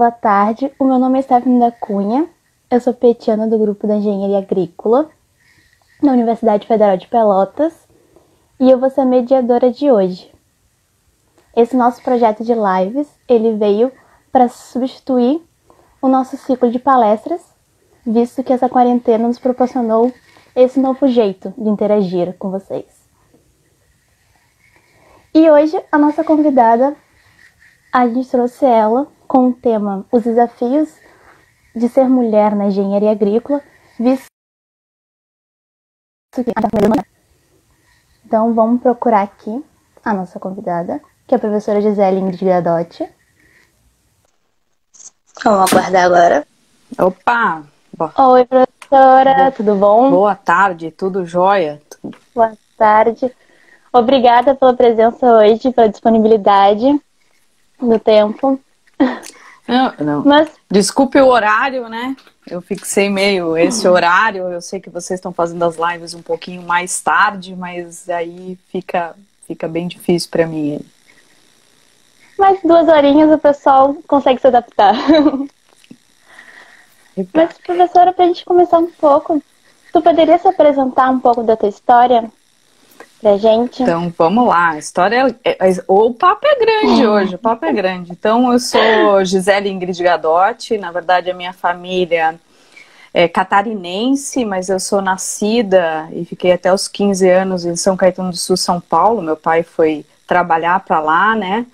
Boa tarde, o meu nome é Stephanie da Cunha, eu sou petiana do grupo da Engenharia Agrícola na Universidade Federal de Pelotas e eu vou ser a mediadora de hoje. Esse nosso projeto de lives, ele veio para substituir o nosso ciclo de palestras, visto que essa quarentena nos proporcionou esse novo jeito de interagir com vocês. E hoje a nossa convidada, a gente trouxe ela com o tema Os desafios de ser mulher na engenharia agrícola, visto que então vamos procurar aqui a nossa convidada, que é a professora Gisele Ingrid Gadotti. Vamos aguardar agora. Opa! Oi, professora, Boa. tudo bom? Boa tarde, tudo jóia? Boa tarde. Obrigada pela presença hoje, pela disponibilidade do tempo. Não, não. Mas... Desculpe o horário, né? Eu fixei meio esse uhum. horário. Eu sei que vocês estão fazendo as lives um pouquinho mais tarde, mas aí fica, fica bem difícil para mim. Mais duas horinhas o pessoal consegue se adaptar. Mas, professora, para a gente começar um pouco, tu poderia se apresentar um pouco da tua história? Pra gente. Então, vamos lá. A história é, é, o papo é grande hoje, o papo é grande. Então, eu sou Gisele Ingrid Gadotti, na verdade a minha família é catarinense, mas eu sou nascida e fiquei até os 15 anos em São Caetano do Sul, São Paulo. Meu pai foi trabalhar para lá, né?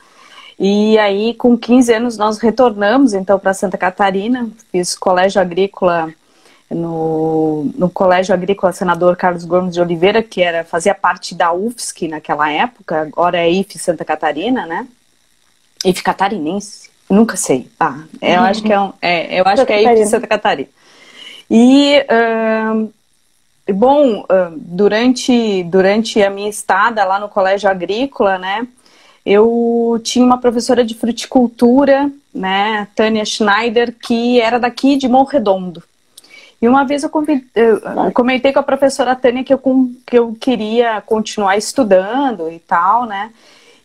E aí, com 15 anos, nós retornamos então para Santa Catarina, fiz colégio agrícola no, no Colégio Agrícola Senador Carlos Gomes de Oliveira, que era fazia parte da UFSC naquela época, agora é IF Santa Catarina, né? IF Catarinense, nunca sei. Ah, eu uhum. acho que é, um, é eu acho Santa que é IF Santa Catarina. E uh, bom, uh, durante durante a minha estada lá no Colégio Agrícola, né? Eu tinha uma professora de fruticultura, né, Tânia Schneider, que era daqui de Morredondo. E uma vez eu, eu comentei com a professora Tânia que eu, que eu queria continuar estudando e tal, né?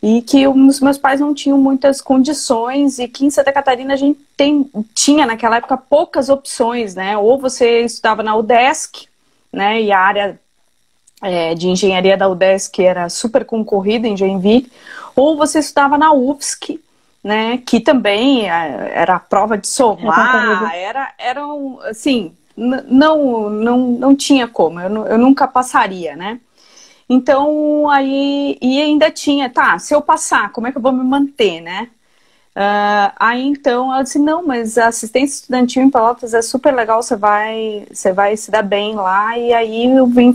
E que os meus pais não tinham muitas condições e que em Santa Catarina a gente tem, tinha naquela época poucas opções, né? Ou você estudava na UDESC, né? E a área é, de engenharia da UDESC era super concorrida em Joinville, ou você estudava na UFSC, né? Que também é, era a prova de somar, era, era um, assim, não, não, não tinha como, eu, eu nunca passaria, né? Então, aí, e ainda tinha, tá, se eu passar, como é que eu vou me manter, né? Uh, aí então ela disse, não, mas a assistência estudantil em Pelotas é super legal, você vai, você vai se dar bem lá, e aí eu vim,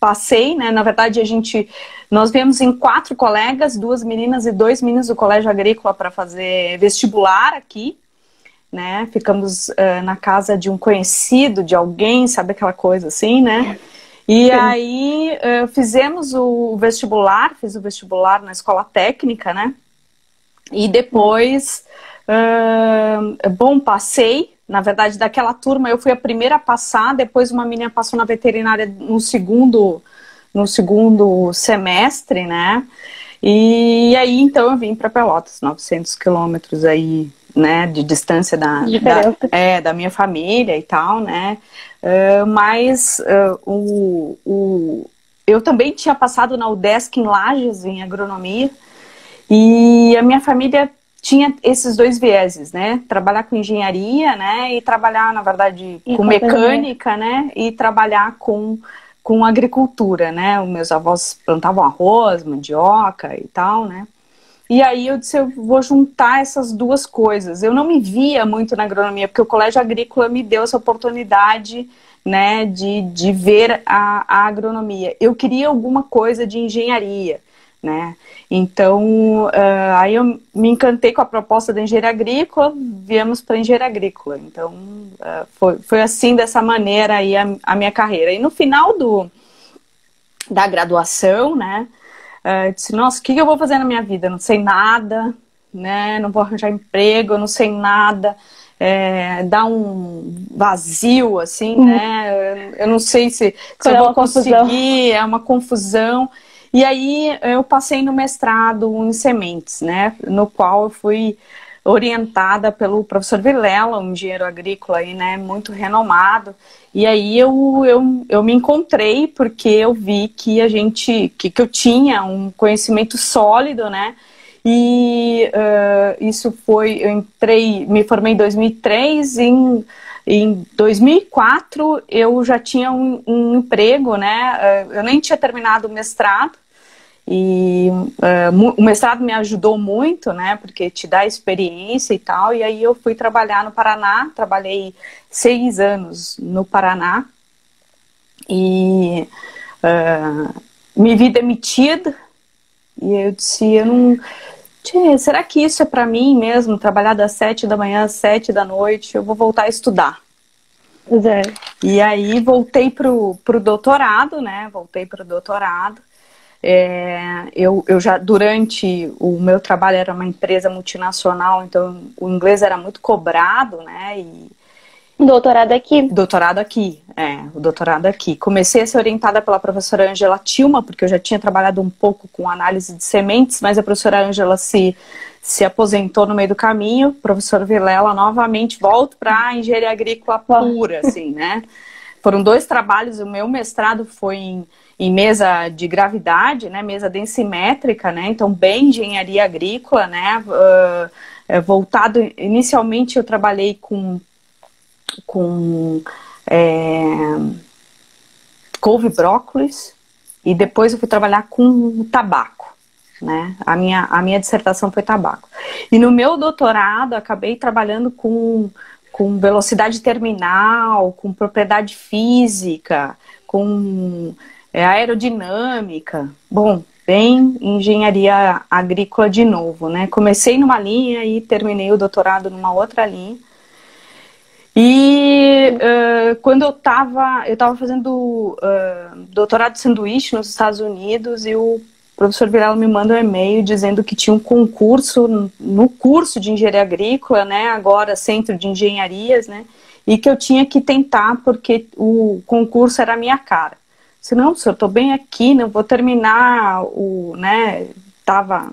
passei, né, na verdade a gente, nós viemos em quatro colegas, duas meninas e dois meninos do Colégio Agrícola para fazer vestibular aqui, né? Ficamos uh, na casa de um conhecido, de alguém, sabe aquela coisa assim, né? E Sim. aí uh, fizemos o vestibular, fiz o vestibular na escola técnica, né? E depois, uh, bom, passei. Na verdade, daquela turma eu fui a primeira a passar, depois uma menina passou na veterinária no segundo, no segundo semestre, né? E aí então eu vim para Pelotas, 900 quilômetros aí né, de distância da, da, é, da minha família e tal, né, uh, mas uh, o, o, eu também tinha passado na UDESC em Lages, em agronomia, e a minha família tinha esses dois vieses, né, trabalhar com engenharia, né, e trabalhar, na verdade, e com mecânica, né, e trabalhar com com agricultura, né, os meus avós plantavam arroz, mandioca e tal, né, e aí eu disse, eu vou juntar essas duas coisas. Eu não me via muito na agronomia, porque o colégio agrícola me deu essa oportunidade, né, de, de ver a, a agronomia. Eu queria alguma coisa de engenharia, né? Então, uh, aí eu me encantei com a proposta da engenharia agrícola, viemos para engenharia agrícola. Então, uh, foi, foi assim, dessa maneira aí a, a minha carreira. E no final do, da graduação, né, Uh, disse, nossa, o que eu vou fazer na minha vida? não sei nada, né? Não vou arranjar emprego, eu não sei nada. É, dá um vazio, assim, uhum. né? Eu não sei se, se eu é vou conseguir, é uma confusão. E aí eu passei no mestrado em sementes, né? No qual eu fui orientada pelo professor Vilela, um engenheiro agrícola aí, né, muito renomado. E aí eu, eu, eu me encontrei porque eu vi que a gente, que, que eu tinha um conhecimento sólido, né, e uh, isso foi, eu entrei, me formei em 2003, em, em 2004 eu já tinha um, um emprego, né, eu nem tinha terminado o mestrado, e uh, o mestrado me ajudou muito, né? Porque te dá experiência e tal. E aí eu fui trabalhar no Paraná, trabalhei seis anos no Paraná e uh, me vi demitida. E eu disse, eu não. Tchê, será que isso é para mim mesmo? Trabalhar das sete da manhã às sete da noite, eu vou voltar a estudar. Pois é. E aí voltei pro, pro doutorado, né? Voltei pro doutorado. É, eu, eu já, durante o meu trabalho, era uma empresa multinacional, então o inglês era muito cobrado, né? E, doutorado aqui? Doutorado aqui, é, o doutorado aqui. Comecei a ser orientada pela professora Angela Tilma, porque eu já tinha trabalhado um pouco com análise de sementes, mas a professora Angela se, se aposentou no meio do caminho. Professor Vilela novamente volta para a engenharia agrícola pura, assim, né? Foram dois trabalhos, o meu mestrado foi em em mesa de gravidade, né, mesa densimétrica, né, então bem engenharia agrícola, né, uh, voltado, inicialmente eu trabalhei com, com é, couve brócolis e depois eu fui trabalhar com tabaco, né, a minha, a minha dissertação foi tabaco. E no meu doutorado acabei trabalhando com, com velocidade terminal, com propriedade física, com é aerodinâmica. Bom, bem engenharia agrícola de novo, né? Comecei numa linha e terminei o doutorado numa outra linha. E uh, quando eu estava eu tava fazendo uh, doutorado de sanduíche nos Estados Unidos e o professor Vilela me manda um e-mail dizendo que tinha um concurso no curso de engenharia agrícola, né? Agora centro de engenharias, né? E que eu tinha que tentar porque o concurso era a minha cara se não, senhor, estou bem aqui, não vou terminar o, né, tava...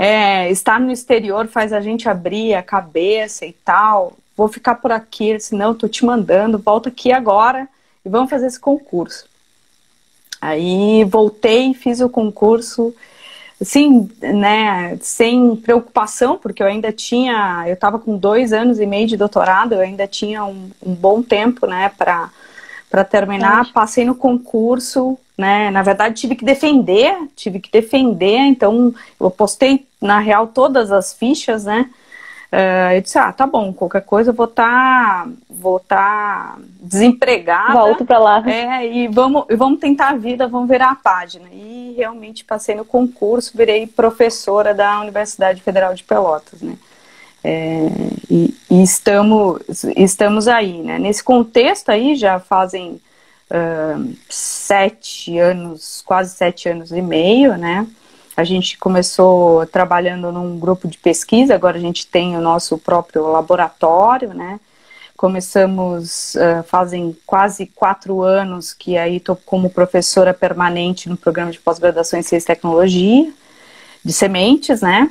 É, estar no exterior faz a gente abrir a cabeça e tal. Vou ficar por aqui, senão estou te mandando, volta aqui agora e vamos fazer esse concurso. Aí voltei, fiz o concurso, assim, né, sem preocupação, porque eu ainda tinha, eu estava com dois anos e meio de doutorado, eu ainda tinha um, um bom tempo, né, para para terminar, passei no concurso, né? Na verdade, tive que defender, tive que defender, então eu postei, na real, todas as fichas, né? Uh, eu disse, ah, tá bom, qualquer coisa eu vou estar tá, vou tá desempregada. Volto para lá. É, e vamos, vamos tentar a vida, vamos virar a página. E realmente passei no concurso, virei professora da Universidade Federal de Pelotas, né? É, e, e, estamos, estamos aí, né? Nesse contexto aí já fazem uh, sete anos, quase sete anos e meio, né? A gente começou trabalhando num grupo de pesquisa, agora a gente tem o nosso próprio laboratório, né? Começamos, uh, fazem quase quatro anos que aí estou como professora permanente no programa de pós-graduação em Ciência e Tecnologia, de sementes, né?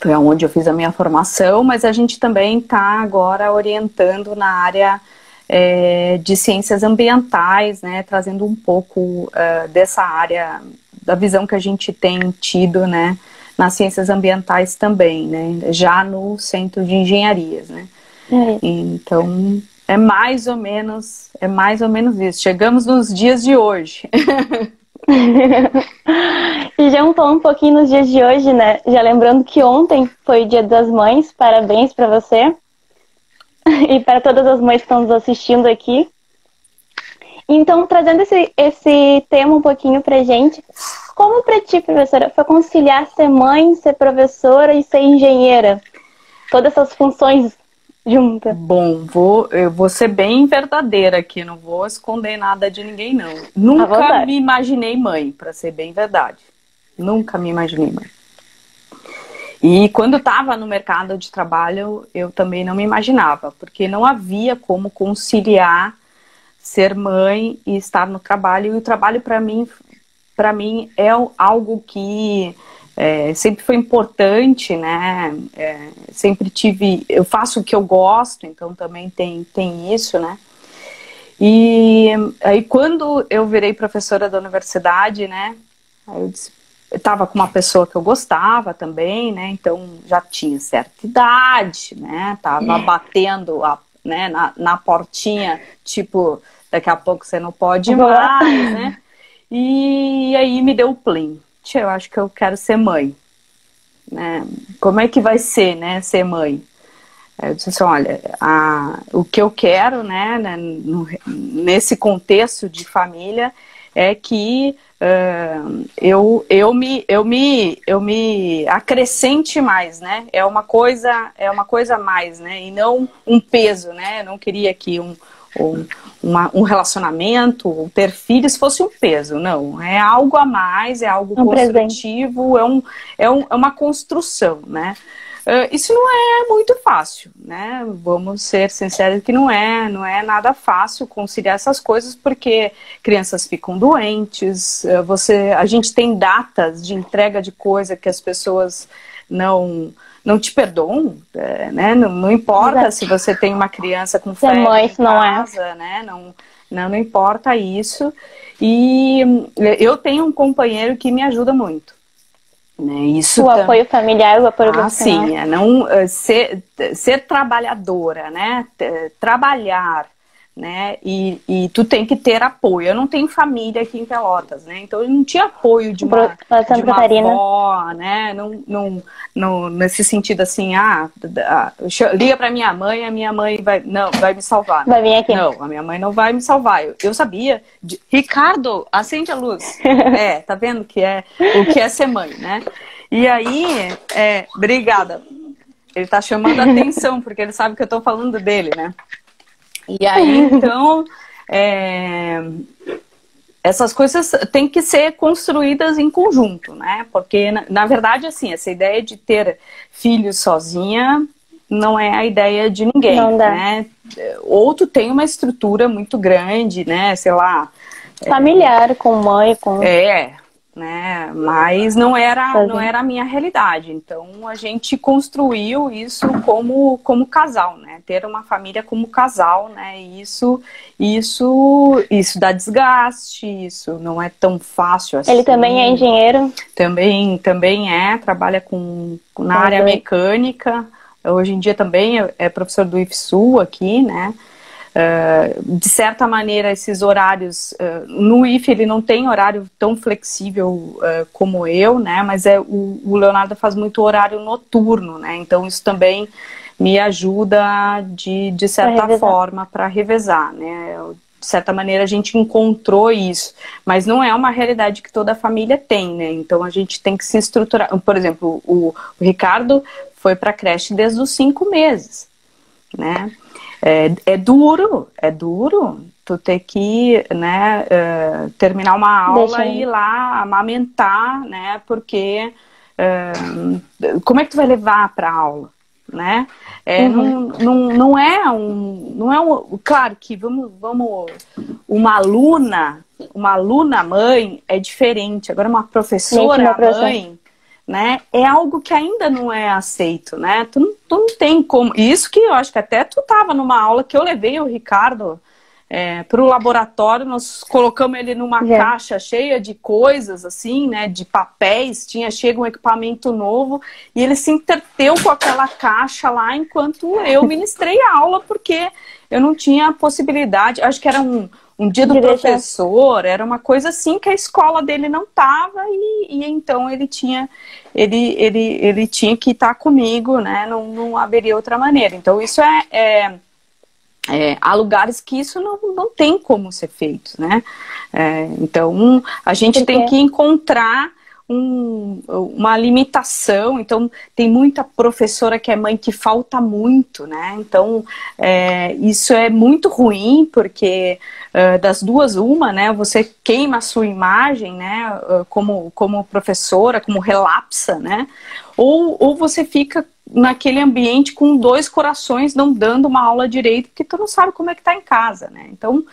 foi onde eu fiz a minha formação, mas a gente também está agora orientando na área é, de ciências ambientais, né, trazendo um pouco uh, dessa área, da visão que a gente tem tido, né, nas ciências ambientais também, né, já no centro de engenharias, né. É. Então, é mais ou menos, é mais ou menos isso. Chegamos nos dias de hoje. e já um pouquinho nos dias de hoje, né? Já lembrando que ontem foi o Dia das Mães, parabéns para você e para todas as mães que estão nos assistindo aqui. Então, trazendo esse, esse tema um pouquinho pra gente, como para ti, professora, foi conciliar ser mãe, ser professora e ser engenheira? Todas essas funções junta. Bom, vou, eu vou ser bem verdadeira aqui, não vou esconder nada de ninguém, não. Nunca me imaginei mãe, para ser bem verdade. Nunca me imaginei mãe. E quando estava no mercado de trabalho, eu também não me imaginava, porque não havia como conciliar ser mãe e estar no trabalho. E o trabalho para mim, para mim é algo que é, sempre foi importante, né? É, sempre tive, eu faço o que eu gosto, então também tem, tem isso, né? E aí quando eu virei professora da universidade, né? eu estava com uma pessoa que eu gostava também, né? Então já tinha certa idade, né? Tava é. batendo a, né, na, na portinha, tipo, daqui a pouco você não pode mais, né? E aí me deu o plim tia, eu acho que eu quero ser mãe. Né? Como é que vai ser, né, ser mãe? Eu disse assim, olha, a, o que eu quero, né, né nesse contexto de família, é que uh, eu, eu, me, eu, me, eu me acrescente mais, né? É uma coisa, é uma coisa a mais, né? E não um peso, né? Eu não queria que um, um, uma, um relacionamento, ter filhos fosse um peso, não. É algo a mais, é algo um construtivo, é, um, é, um, é uma construção, né? Uh, isso não é muito fácil, né? Vamos ser sinceros que não é, não é nada fácil conciliar essas coisas porque crianças ficam doentes, uh, você, a gente tem datas de entrega de coisa que as pessoas não não te perdoam, é, né? Não, não importa Exato. se você tem uma criança com febre mãe, em não é. casa, é. né? Não, não, não importa isso. E eu tenho um companheiro que me ajuda muito. Né? Isso o apoio familiar, o apoio ah, sim, é não ser, ser trabalhadora, né? Trabalhar né? E, e tu tem que ter apoio. Eu não tenho família aqui em Pelotas, né? Então eu não tinha apoio de uma, de uma avó, né? Não, não, não, nesse sentido assim, ah, liga para minha mãe, a minha mãe vai, não, vai me salvar. Vai vir aqui. Não, a minha mãe não vai me salvar. Eu, eu sabia. De, Ricardo, acende a luz. é, tá vendo que é o que é ser mãe, né? E aí, é, obrigada. Ele tá chamando a atenção, porque ele sabe que eu tô falando dele, né? E aí, então, é, essas coisas têm que ser construídas em conjunto, né? Porque, na, na, verdade, assim, essa ideia de ter filhos sozinha não é a ideia de ninguém, né? Ou tu tem uma estrutura muito grande, né? Sei lá... Familiar, é, com mãe, com... É, né? Mas não era, não era a minha realidade. Então a gente construiu isso como, como casal, né? Ter uma família como casal, né? Isso, isso, isso dá desgaste, isso não é tão fácil assim. Ele também é engenheiro? Também, também é, trabalha com, na área mecânica. Hoje em dia também é, é professor do IFSU aqui, né? Uh, de certa maneira, esses horários, uh, no IF ele não tem horário tão flexível uh, como eu, né, mas é, o, o, Leonardo faz muito horário noturno, né, então isso também me ajuda de, de certa forma para revezar, né, de certa maneira a gente encontrou isso, mas não é uma realidade que toda a família tem, né, então a gente tem que se estruturar, por exemplo, o, o Ricardo foi para a creche desde os cinco meses, né, é, é duro, é duro tu ter que né, uh, terminar uma aula e ir lá amamentar, né? Porque uh, como é que tu vai levar para aula? Né? É, uhum. não, não, não é um. Não é um. Claro que vamos, vamos. Uma aluna, uma aluna mãe é diferente. Agora, uma professora mãe né? É algo que ainda não é aceito, né? Tu não, tu não tem como. Isso que eu acho que até tu tava numa aula que eu levei o Ricardo é, para o laboratório, nós colocamos ele numa é. caixa cheia de coisas, assim, né? De papéis, tinha chega um equipamento novo, e ele se entreteu com aquela caixa lá enquanto eu ministrei a aula, porque eu não tinha possibilidade, acho que era um, um dia do de professor, deixar... era uma coisa assim que a escola dele não tava e, e então ele tinha ele, ele, ele tinha que estar tá comigo, né? Não, não haveria outra maneira. Então isso é, é, é, há lugares que isso não, não tem como ser feito, né? É, então a gente Porque... tem que encontrar um, uma limitação, então tem muita professora que é mãe que falta muito, né? Então é, isso é muito ruim, porque uh, das duas, uma, né? Você queima a sua imagem, né? Uh, como, como professora, como relapsa, né? Ou, ou você fica naquele ambiente com dois corações não dando uma aula direito, porque tu não sabe como é que tá em casa, né? Então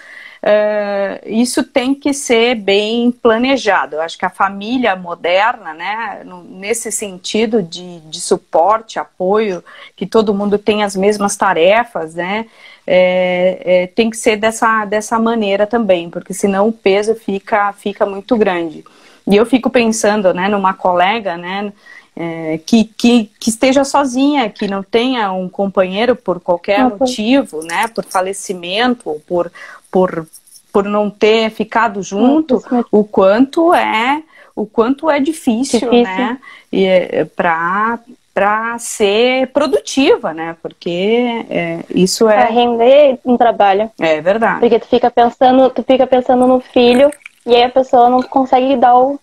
uh, isso tem que ser bem planejado. Eu acho que a família moderna, né, nesse sentido de, de suporte, apoio, que todo mundo tem as mesmas tarefas, né, é, é, tem que ser dessa, dessa maneira também, porque senão o peso fica, fica muito grande. E eu fico pensando, né, numa colega, né, é, que, que, que, esteja sozinha, que não tenha um companheiro por qualquer uhum. motivo, né, por falecimento, ou por, por, por não ter ficado junto, uhum. o quanto é o quanto é difícil, difícil. né, é, para para ser produtiva, né? Porque é, isso é pra render um trabalho. É verdade. Porque tu fica pensando, tu fica pensando no filho e aí a pessoa não consegue dar o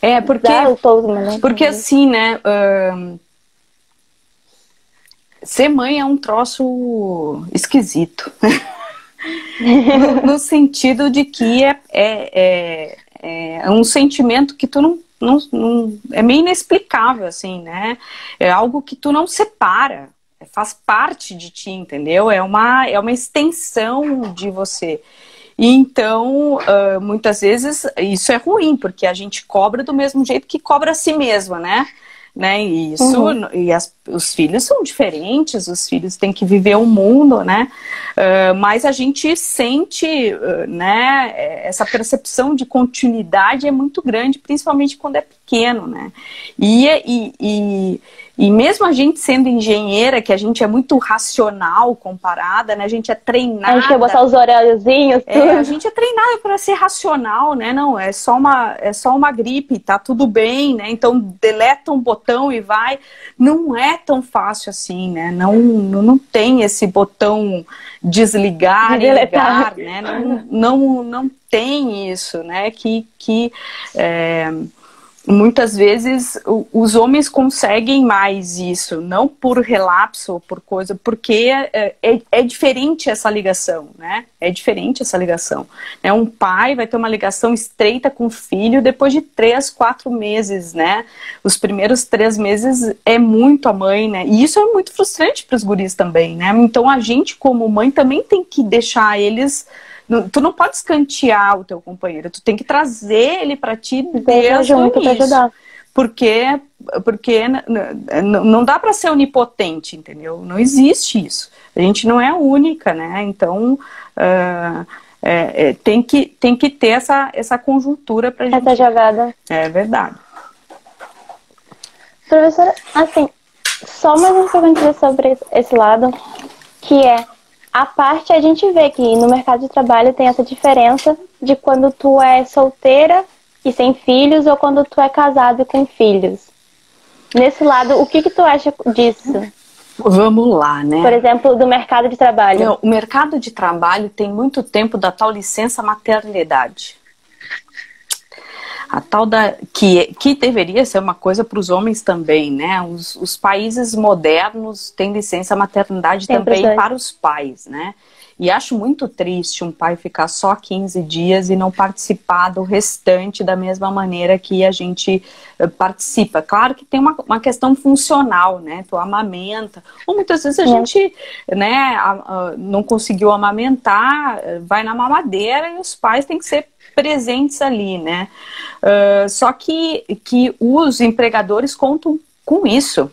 é porque dar o todo, né? Porque assim, né? Ser mãe é um troço esquisito. no, sentido de que é, é, é, é um sentimento que tu não não, não, é meio inexplicável, assim, né? É algo que tu não separa, faz parte de ti, entendeu? É uma, é uma extensão de você. E então, uh, muitas vezes, isso é ruim, porque a gente cobra do mesmo jeito que cobra a si mesma, né? Né? E isso uhum. e as, os filhos são diferentes, os filhos têm que viver o um mundo, né? Uh, mas a gente sente, uh, né? Essa percepção de continuidade é muito grande, principalmente quando é pequeno, né? E, e, e, e mesmo a gente sendo engenheira, que a gente é muito racional comparada, né? A gente é treinada. A gente quer botar os horáriozinhos. É, a gente é treinada para ser racional, né? Não, é só uma, é só uma gripe, tá tudo bem, né? Então deleta um botão e vai. Não é tão fácil assim, né? Não, não, não tem esse botão desligar e ligar, né? Não, não, não tem isso, né? Que, que é, muitas vezes os homens conseguem mais isso, não por relapso ou por coisa, porque é, é, é, diferente essa ligação, né? É diferente essa ligação. Né? Um pai vai ter uma ligação estreita com o filho depois de três, quatro meses, né? Os primeiros três meses é muito a mãe, né? E isso é muito frustrante para os guris também, né? Então a gente como mãe também tem que deixar eles tu não pode escantear o teu companheiro, tu tem que trazer ele para ti desde o início. Porque, porque não dá para ser onipotente, entendeu? Não existe isso. A gente não é única, né? Então, uh, é, é, tem, que, tem que ter essa, essa conjuntura para Essa jogada. É verdade. Professora, assim, só mais uma pergunta sobre esse lado, que é a parte a gente vê que no mercado de trabalho tem essa diferença de quando tu é solteira e sem filhos ou quando tu é casado e com filhos. Nesse lado, o que que tu acha disso? Vamos lá, né? Por exemplo, do mercado de trabalho. o mercado de trabalho tem muito tempo da tal licença maternidade a tal da que, que deveria ser uma coisa para os homens também, né? Os, os, países modernos têm licença maternidade Tem também para os pais, né? E acho muito triste um pai ficar só 15 dias e não participar do restante da mesma maneira que a gente eh, participa. Claro que tem uma, uma questão funcional, né? Tu amamenta. Ou muitas vezes a é. gente né, não conseguiu amamentar, eh, vai na mamadeira e os pais têm que ser presentes ali, né? Uh, só que, que os empregadores contam com isso,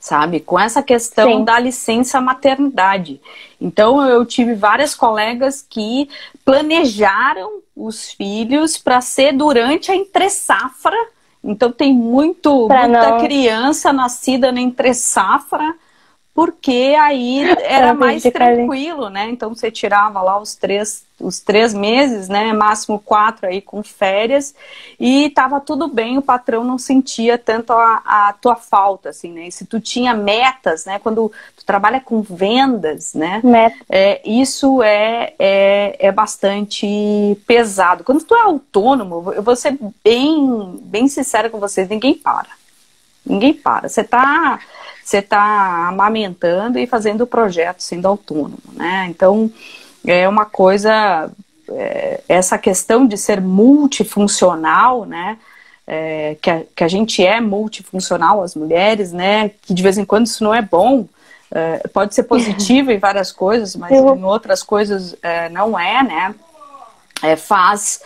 sabe? Com essa questão Sim. da licença maternidade. Então, eu tive várias colegas que planejaram os filhos para ser durante a entre-safra. Então, tem muito, muita não... criança nascida na entre-safra porque aí era mais tranquilo, né? Então você tirava lá os três, os três meses, né? Máximo quatro aí com férias e tava tudo bem, o patrão não sentia tanto a, a tua falta, assim, né? E se tu tinha metas, né? Quando tu trabalha com vendas, né? Meta. É, isso é, é, é bastante pesado. Quando tu é autônomo, eu vou ser bem, bem sincera com vocês, ninguém para. Ninguém para. Você tá você está amamentando e fazendo o projeto sendo autônomo, né? Então, é uma coisa, é, essa questão de ser multifuncional, né? É, que, a, que a gente é multifuncional, as mulheres, né? Que de vez em quando isso não é bom, uh, pode ser positiva em várias coisas, mas Eu... em outras coisas uh, não é, né? É, faz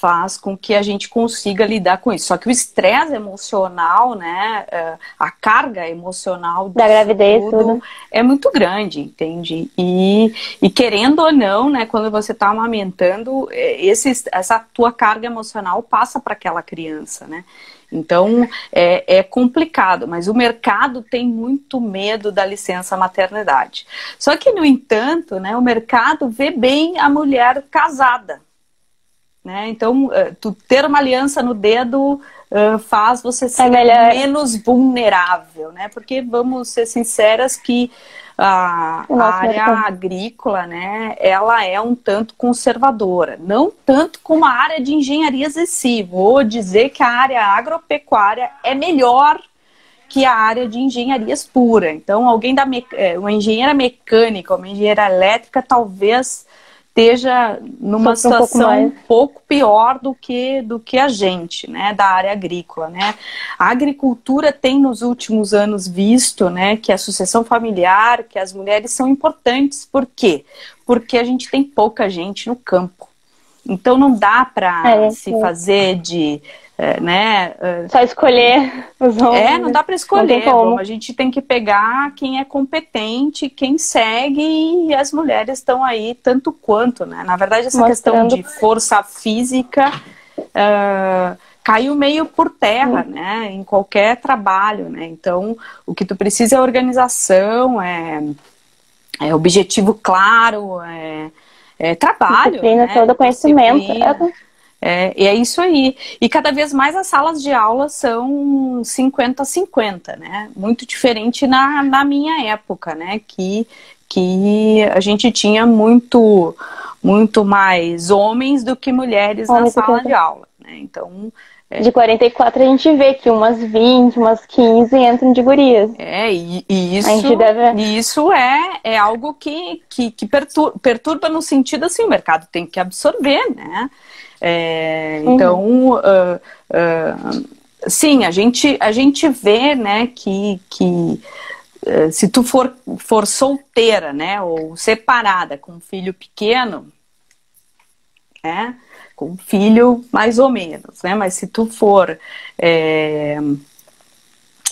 faz com que a gente consiga lidar com isso. Só que o estresse emocional, né, é, a carga emocional da gravidez tudo, tudo, é muito grande, entende? E, e querendo ou não, né, quando você está amamentando, é, esse, essa tua carga emocional passa para aquela criança, né? Então é, é, complicado, mas o mercado tem muito medo da licença maternidade. Só que, no entanto, né, o mercado vê bem a mulher casada. Né? Então, eh, tu ter uma aliança no dedo uh, faz você é ser é menos vulnerável, né? Porque vamos ser sinceras que a, a área agrícola, né, ela é um tanto conservadora, não tanto como a área de engenharia excessiva. Vou dizer que a área agropecuária é melhor que a área de engenharias pura. Então, alguém da eh, uma engenheira mecânica, uma engenheira elétrica, talvez esteja numa situação um pouco, um pouco, pior do que, do que a gente, né, da área agrícola, né. A agricultura tem nos últimos anos visto, né, que a sucessão familiar, que as mulheres são importantes, por quê? Porque a gente tem pouca gente no campo. Então não dá para é, se é. fazer de é, né? É, Só escolher os homens. É, não dá para escolher. Bom, a gente tem que pegar quem é competente, quem segue e as mulheres estão aí tanto quanto, né? Na verdade, essa Mostrando... questão de força física uh, caiu meio por terra, Sim. né? Em qualquer trabalho, né? Então, o que tu precisa é organização, é, é objetivo claro, é, é trabalho. Disciplina, né? todo conhecimento. Disciplina. É é, e é isso aí. E cada vez mais as salas de aula são 50-50, né? Muito diferente na, na minha época, né? Que, que a gente tinha muito, muito mais homens do que mulheres na sala de aula. Né? Então. É... De 44 a gente vê que umas 20, umas 15 entram de gurias. É, e, e isso, deve... isso é, é algo que, que, que perturba, perturba no sentido assim, o mercado tem que absorver, né? É, uhum. Então, uh, uh, sim, a gente, a gente vê né, que, que uh, se tu for, for solteira né, ou separada com um filho pequeno, né, com um filho mais ou menos, né, mas se tu for é,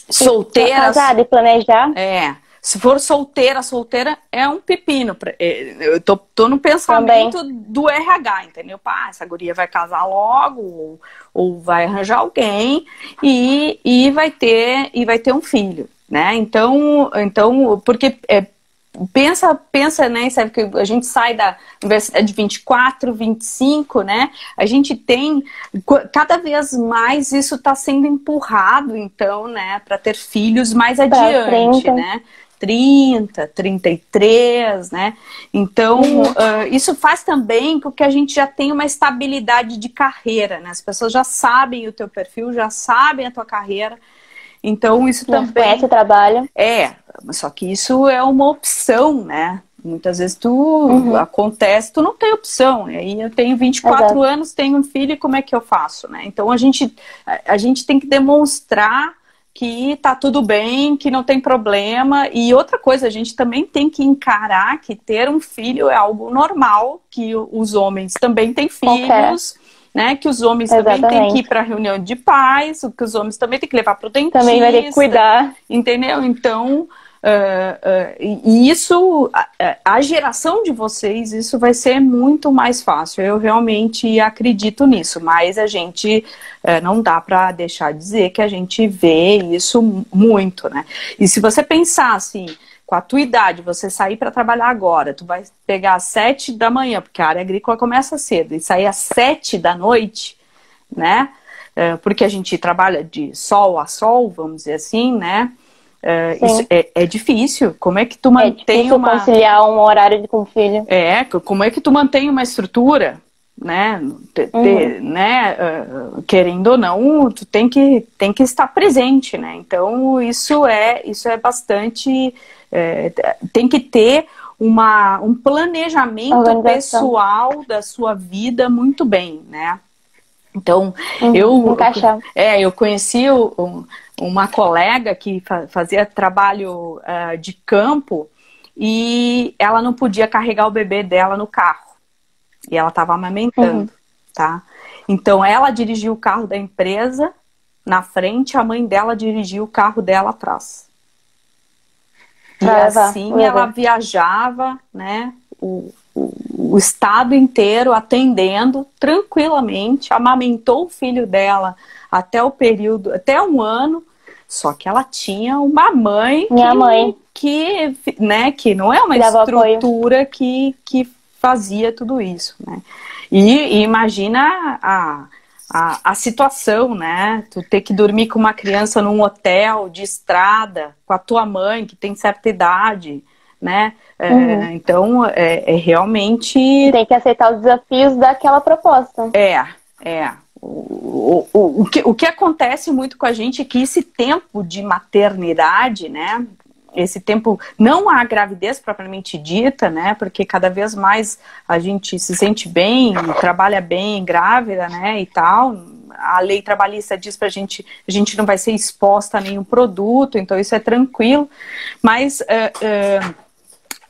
solteira. Casada e planejar. É se for solteira, solteira é um pepino. É, eu tô, tô no pensamento Também. do RH, entendeu? Pá, essa guria vai casar logo, ou, ou vai arranjar alguém e, e, vai ter, e vai ter um filho, né? Então, então porque é, pensa, pensa, né, sabe que a gente sai da universidade de 24, 25, né? A gente tem cada vez mais isso está sendo empurrado, então, né, para ter filhos mais adiante, né? 30, 33, né? Então, uh, isso faz também com que a gente já tenha uma estabilidade de carreira, né? As pessoas já sabem o teu perfil, já sabem a tua carreira. Então, isso já também... Conhece o trabalho. É, só que isso é uma opção, né? Muitas vezes tu uhum. acontece, tu não tem opção. E aí eu tenho 24 Exato. anos, tenho um filho, e como é que eu faço, né? Então a gente, a gente tem que demonstrar que tá tudo bem, que não tem problema. E outra coisa, a gente também tem que encarar que ter um filho é algo normal, que os homens também têm filhos. Né, que os homens Exatamente. também têm que ir para reunião de pais, que os homens também têm que levar para o dentista. Também vai ter que cuidar. Entendeu? Então, Uh, e isso, a, a, geração de vocês, isso vai ser muito mais fácil. Eu realmente acredito nisso, mas a gente uh, não dá para deixar de dizer que a gente vê isso muito, né? E se você pensar assim, com a tua idade, você sair para trabalhar agora, tu vai pegar às sete da manhã, porque a área agrícola começa cedo, e sair às sete da noite, né? porque a gente trabalha de sol a sol, vamos dizer assim, né? Uh, isso é, é, difícil. Como é que tu é mantém é uma conciliar um horário com o filho? É, como é que tu mantém uma estrutura, né? Te, uhum. né? Uh, querendo ou não, tu tem que tem que estar presente, né? Então isso é isso é bastante é, tem que ter uma, um planejamento pessoal da sua vida muito bem, né? Então, uhum, eu, é, eu conheci o, uma colega que fazia trabalho uh, de campo e ela não podia carregar o bebê dela no carro. E ela estava amamentando, uhum. tá? Então, ela dirigiu o carro da empresa na frente, a mãe dela dirigiu o carro dela atrás. E assim ela viajava, né? O, o, o, estado inteiro atendendo tranquilamente, amamentou o filho dela até o período, até um ano, só que ela tinha uma mãe Minha que, mãe. que, né, que não é uma estrutura que, que fazia tudo isso, né? E, e imagina a, a, a, situação, né? Tu ter que dormir com uma criança num hotel de estrada, com a tua mãe que tem certa idade, né? É, uhum. Então, é, é, realmente. Tem que aceitar os desafios daquela proposta. É, é. O, o, o, que, o que acontece muito com a gente é que esse tempo de maternidade, né? Esse tempo, não a gravidez propriamente dita, né? Porque cada vez mais a gente se sente bem, trabalha bem, grávida, né? E tal. A lei trabalhista diz pra gente, a gente não vai ser exposta a nenhum produto, então isso é tranquilo. Mas. Uh, uh,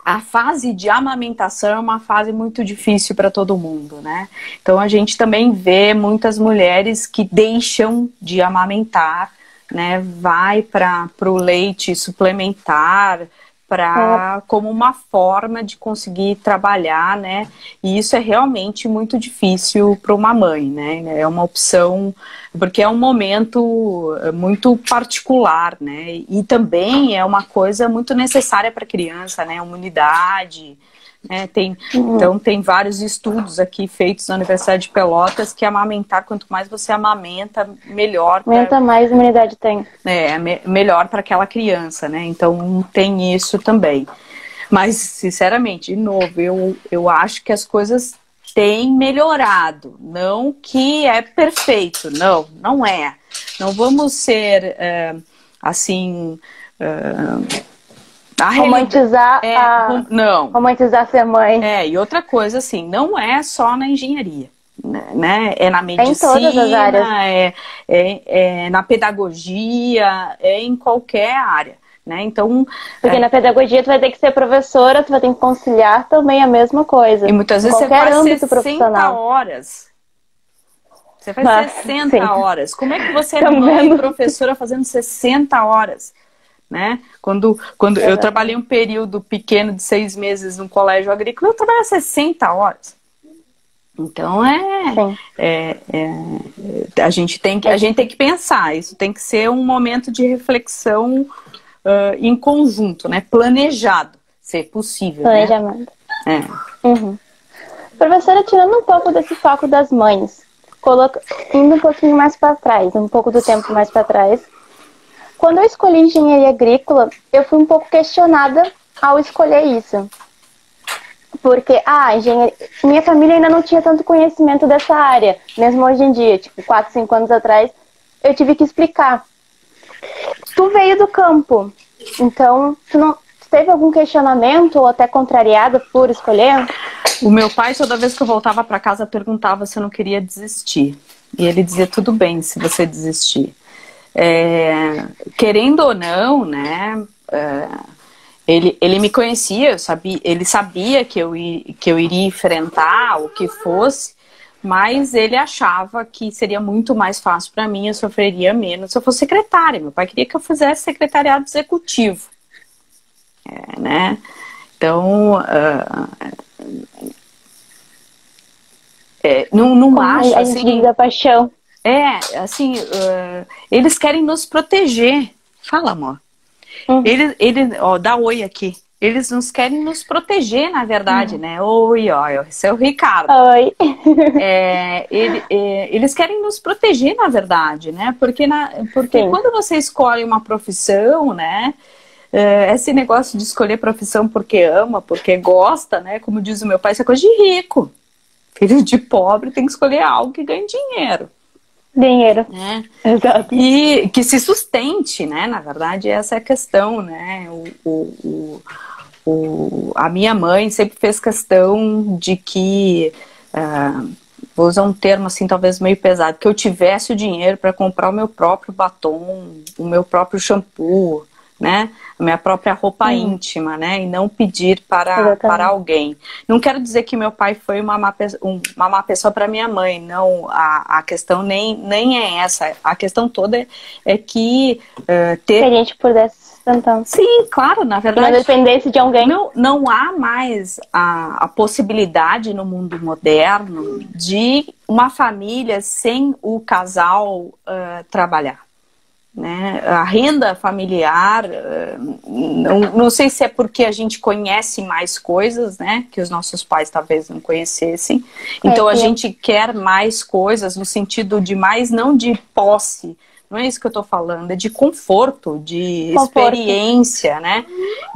a fase de amamentação é uma fase muito difícil para todo mundo, né? Então a gente também vê muitas mulheres que deixam de amamentar, né? Vai para o leite suplementar, para como uma forma de conseguir trabalhar, né? E isso é realmente muito difícil para uma mãe, né? É uma opção porque é um momento eh, muito particular, né? E também é uma coisa muito necessária para a criança, né? Imunidade, né? Tem, uhum. Então, tem vários estudos aqui feitos na Universidade de Pelotas que amamentar, quanto mais você amamenta, melhor. Pra, mais imunidade tem. É, me, melhor para aquela criança, né? Então, tem isso também. Mas, sinceramente, de novo, eu, eu acho que as coisas têm melhorado. Não que é perfeito, não, não é. Não vamos ser, é, assim. É, a romantizar é, a... não. romantizar ser mãe. É e outra coisa assim não é só na engenharia né? É na medicina é em todas as áreas. É, é, na pedagogia é em qualquer área né? Então porque é... na pedagogia tu vai ter que ser professora tu vai ter que conciliar também a mesma coisa. E muitas vezes você faz 60 profissional. horas. Você faz Mas, 60 sim. horas. Como é que você é mãe e professora fazendo 60 horas né? Quando, quando eu trabalhei um período pequeno de seis meses no colégio agrícola, eu trabalhava 60 horas. Então é, é, é, a gente tem que a gente tem que pensar. Isso tem que ser um momento de reflexão uh, em conjunto, né? Planejado, se possível. Né? Planejamento. Né? É. Uhum. Professora, tirando um pouco desse foco das mães, coloca, indo um pouquinho mais para trás, um pouco do tempo mais para trás, quando eu escolhi engenharia agrícola, eu fui um pouco questionada ao escolher isso. Porque, ah, engenharia... minha família ainda não tinha tanto conhecimento dessa área, mesmo hoje em dia, tipo, 4, 5 anos atrás, eu tive que explicar. Tu veio do campo, então, tu não teve algum questionamento ou até contrariada por escolher? O meu pai, toda vez que eu voltava para casa, perguntava se eu não queria desistir. E ele dizia: tudo bem se você desistir. É, querendo ou não, né? É, ele, ele me conhecia, sabia, ele sabia que eu, que eu iria enfrentar o que fosse, mas ele achava que seria muito mais fácil para mim, eu sofreria menos se eu fosse secretária. Meu pai queria que eu fizesse secretariado executivo. É, né? Então, uh, é, não, não acho assim. da paixão. É, assim, uh, eles querem nos proteger. Fala, amor. Uhum. Eles, eles, ó, dá oi aqui. Eles nos querem nos proteger, na verdade, uhum. né? Oi, ó, esse é o Ricardo. Oi. É, ele, é, eles querem nos proteger, na verdade, né? Porque, na, porque quando você escolhe uma profissão, né? Esse negócio de escolher profissão porque ama, porque gosta, né? Como diz o meu pai, isso é coisa de rico. Filho de pobre tem que escolher algo que ganhe dinheiro. Dinheiro. Né? Exato. E que se sustente, né? Na verdade, essa é a questão, né? O, o, o, a minha mãe sempre fez questão de que uh, vou usar um termo assim talvez meio pesado, que eu tivesse o dinheiro para comprar o meu próprio batom, o meu próprio shampoo, né? A minha própria roupa Sim. íntima, né? E não pedir para, para alguém. Não quero dizer que meu pai foi uma má, uma má pessoa para minha mãe, não. A, a questão nem, nem é essa. A questão toda é, é que uh, ter. Que a gente pudesse sustentar. Sim, claro, na verdade. não dependesse de alguém. Não, não há mais a, a possibilidade no mundo moderno de uma família sem o casal uh, trabalhar. Né? A renda familiar, eh, não, não sei se é porque a gente conhece mais coisas, né? Que os nossos pais talvez não conhecessem. Então é, a gente quer mais coisas no sentido de mais, não de posse, não é isso que eu estou falando, é de conforto, de conforto. experiência, né?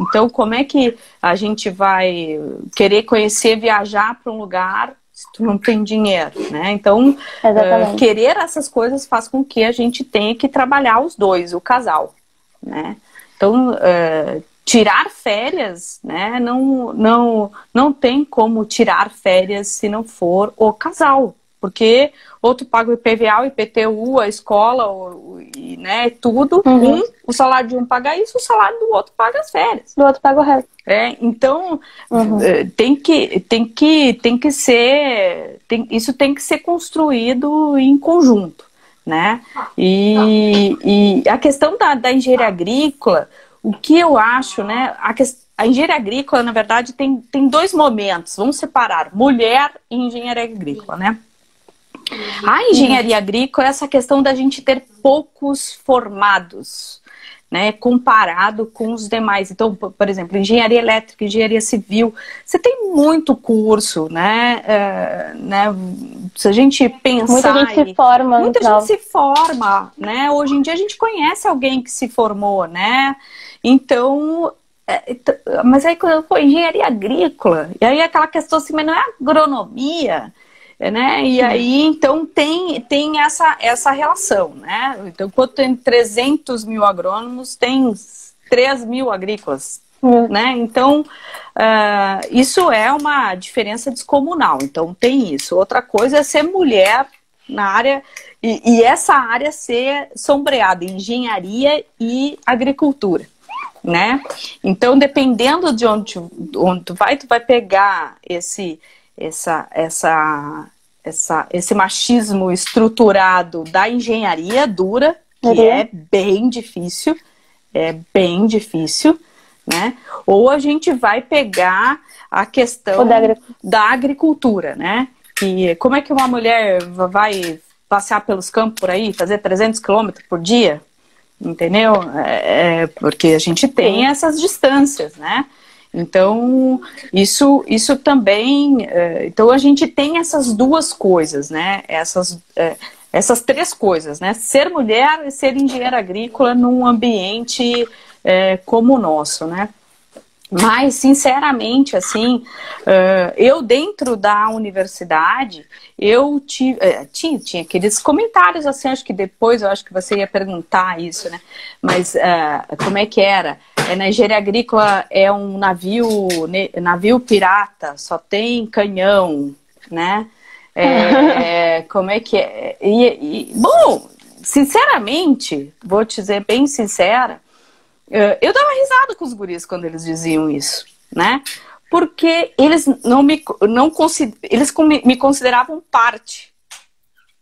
Então, como é que a gente vai querer conhecer, viajar para um lugar se tu não tem dinheiro, né? Então, uh, querer essas coisas faz com que a gente tenha que trabalhar os dois, o casal, né? Então, uh, tirar férias, né? Não, não, não tem como tirar férias se não for o casal, porque outro paga o IPVA, o IPTU, a escola, o, e, né, tudo. Uhum. Um, o salário de um paga isso, o salário do outro paga as férias. Do outro paga o resto. É, então uhum. Eh, tem que tem que tem que ser tem, isso tem que ser construído em conjunto, né? E, e a questão da, da engenharia agrícola, o que eu acho, né? A a engenharia agrícola, na verdade, tem, tem dois momentos. Vamos separar mulher e engenharia agrícola, né? A engenharia agrícola é essa questão da gente ter poucos formados, né, comparado com os demais. Então, por exemplo, engenharia elétrica, engenharia civil, você tem muito curso, né? É, né se a gente pensar. Muita gente se forma. Muita gente se forma, né? Hoje em dia a gente conhece alguém que se formou, né? Então, é, mas aí quando foi engenharia agrícola, e aí aquela questão assim, mas não é agronomia né? E aí, então, tem, tem essa, essa relação, né? Então, quando tem 300 mil agrônomos, tem 3 mil agrícolas, uhum. né? Então, uh, isso é uma diferença descomunal. Então, tem isso. Outra coisa é ser mulher na área, e, e essa área ser sombreada engenharia e agricultura né? Então, dependendo de onde, onde tu vai, tu vai pegar esse essa, essa, essa, esse machismo estruturado da engenharia dura, que uhum. é bem difícil, é bem difícil, né? Ou a gente vai pegar a questão da, da, agricultura, né? Que como é que uma mulher vai passear pelos campos por aí, fazer 300 quilômetros por dia? Entendeu? É, é, porque a gente tem essas distâncias, né? Então, isso, isso também. É, então, a gente tem essas duas coisas, né? Essas, é, essas três coisas, né? Ser mulher e ser engenheira agrícola num ambiente é, como o nosso, né? Mas, sinceramente, assim, eu dentro da universidade, eu tive, tinha, tinha aqueles comentários, assim, acho que depois, eu acho que você ia perguntar isso, né? Mas como é que era? É, na engenharia agrícola é um navio, navio pirata, só tem canhão, né? É, como é que é? E, e, bom, sinceramente, vou te dizer bem sincera, eh, eu dava risada com os guris quando eles diziam isso, né? Porque eles não me, não eles me consideravam parte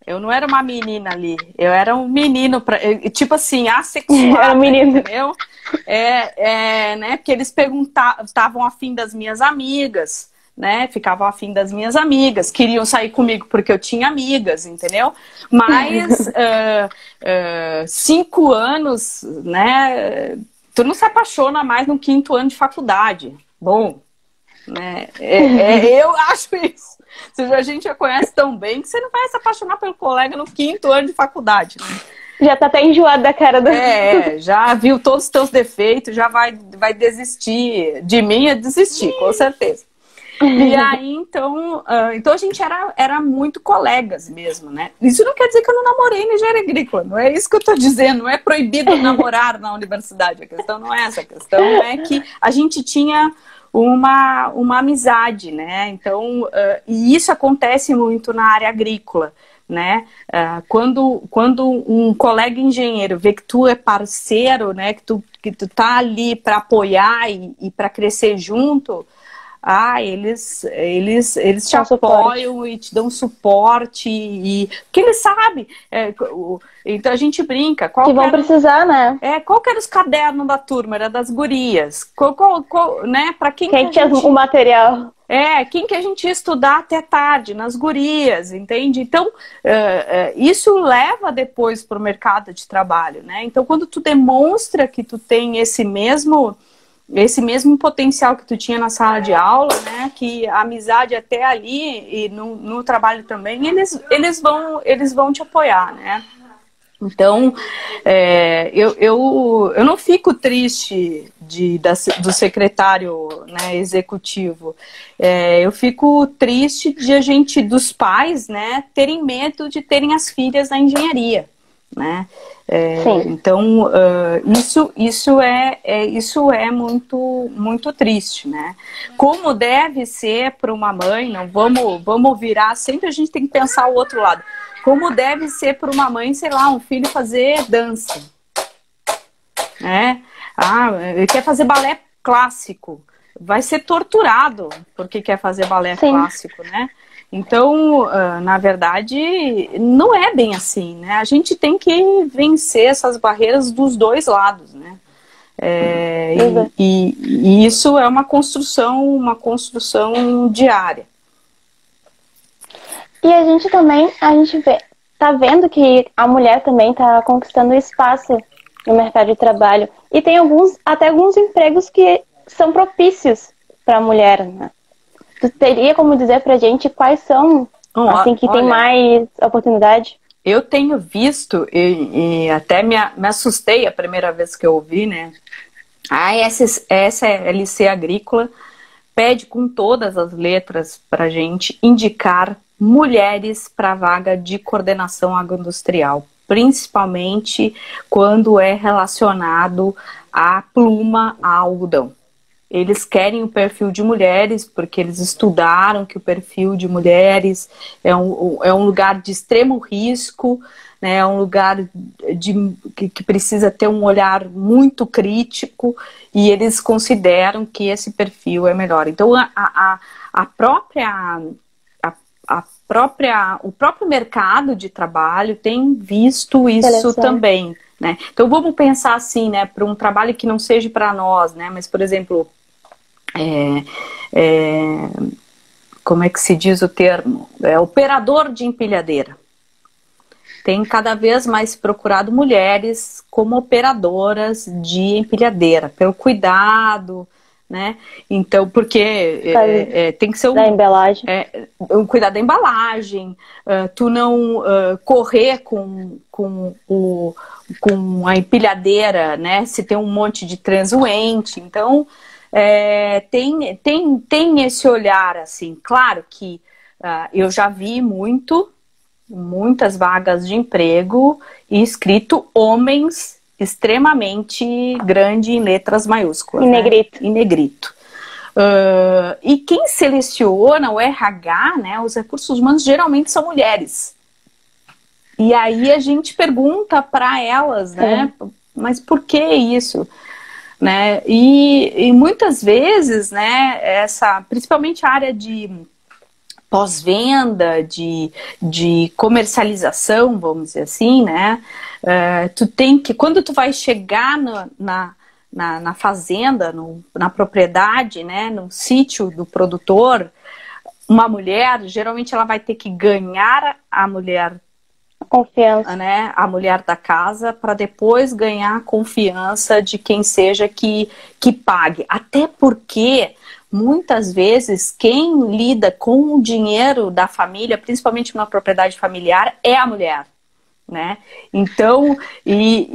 eu não era uma menina ali, eu era um menino, pra, tipo assim, assexuado. era um menino. Entendeu? É, é, né, porque eles perguntavam, estavam afim das minhas amigas, né? Ficavam afim das minhas amigas, queriam sair comigo porque eu tinha amigas, entendeu? Mas uh, uh, cinco anos, né? Tu não se apaixona mais no quinto ano de faculdade. Bom, né? É, é, eu acho isso. A gente já conhece tão bem que você não vai se apaixonar pelo colega no quinto ano de faculdade. Né? Já tá até enjoado da cara do. É, já viu todos os teus defeitos, já vai, vai desistir. De mim é desistir, com certeza. E aí, então, uh, então a gente era, era muito colegas mesmo, né? Isso não quer dizer que eu não namorei na engenharia agrícola, não é isso que eu tô dizendo, não é proibido namorar na universidade, a questão não é essa, a questão é que a gente tinha uma, uma amizade, né? Então, uh, e isso acontece muito na área agrícola, né? Uh, quando, quando um colega engenheiro vê que tu é parceiro, né? Que tu, que tu tá ali para apoiar e, e para crescer junto, ah, eles, eles, eles te apoiam suporte. e te dão suporte e que eles sabem. É, então a gente brinca. Qual que vão era, precisar, né? É, qual que era os cadernos da turma? Era das gurias. Qual, qual, qual né? Para quem, quem que tinha gente... o material? É, quem que a gente ia estudar até tarde, nas gurias, entende? Então, uh, uh, isso leva depois para o mercado de trabalho, né? Então, quando tu demonstra que tu tem esse mesmo esse mesmo potencial que tu tinha na sala de aula, né? Que a amizade até ali e no, no trabalho também, eles, eles, vão, eles vão te apoiar, né? Então, é, eu, eu, eu não fico triste de, da, do secretário né, executivo. É, eu fico triste de a gente, dos pais, né, terem medo de terem as filhas na engenharia. Né? É, então uh, isso isso é, é, isso é muito muito triste, né? Como deve ser para uma mãe, não vamos vamos virar sempre a gente tem que pensar o outro lado. Como deve ser para uma mãe, sei lá, um filho fazer dança, né? Ah, ele quer fazer balé clássico, vai ser torturado porque quer fazer balé Sim. clássico, né? Então, uh, na verdade, não é bem assim, né? A gente tem que vencer essas barreiras dos dois lados, né? É, e, e, e, isso é uma construção, uma construção diária. E a gente também, a gente vê, tá vendo que a mulher também está conquistando espaço no mercado de trabalho. E tem alguns, até alguns empregos que são propícios para a mulher, né? Tu teria como dizer pra gente quais são, oh, assim, que olha, tem mais oportunidade? Eu tenho visto, e, e até me, me, assustei a primeira vez que eu ouvi, né? A SLC Agrícola pede com todas as letras pra gente indicar mulheres para vaga de coordenação agroindustrial, principalmente quando é relacionado a pluma, a algodão. Eles querem o perfil de mulheres, porque eles estudaram que o perfil de mulheres é um, é um lugar de extremo risco, né, é um lugar de, que, que precisa ter um olhar muito crítico, e eles consideram que esse perfil é melhor. Então, a, a, a própria. A, a própria, o próprio mercado de trabalho tem visto isso também. Né? Então vamos pensar assim, né, para um trabalho que não seja para nós, né, mas por exemplo, é, é, como é que se diz o termo? É, operador de empilhadeira. Tem cada vez mais procurado mulheres como operadoras de empilhadeira, pelo cuidado, né? Então, porque é, é, tem que ser um, da embalagem. É, um cuidado da embalagem, uh, tu não uh, correr com, com, o, com a empilhadeira, né? Se tem um monte de transuente. Então, é, tem, tem, tem esse olhar, assim, claro que uh, eu já vi muito, muitas vagas de emprego escrito homens extremamente grande em letras maiúsculas. Em negrito. Né? Em negrito. Uh, e quem seleciona o RH, né, os recursos humanos, geralmente são mulheres. E aí a gente pergunta para elas, né, é. mas por que isso? Né? E, e muitas vezes, né, essa, principalmente a área de pós-venda, de, de comercialização, vamos dizer assim, né? Uh, tu tem que, quando tu vai chegar no, na, na, na, fazenda, no, na propriedade, né, no sítio do produtor, uma mulher, geralmente ela vai ter que ganhar a mulher confiança, né, a mulher da casa para depois ganhar a confiança de quem seja que que pague. Até porque muitas vezes quem lida com o dinheiro da família, principalmente uma propriedade familiar, é a mulher. Né? Então, e,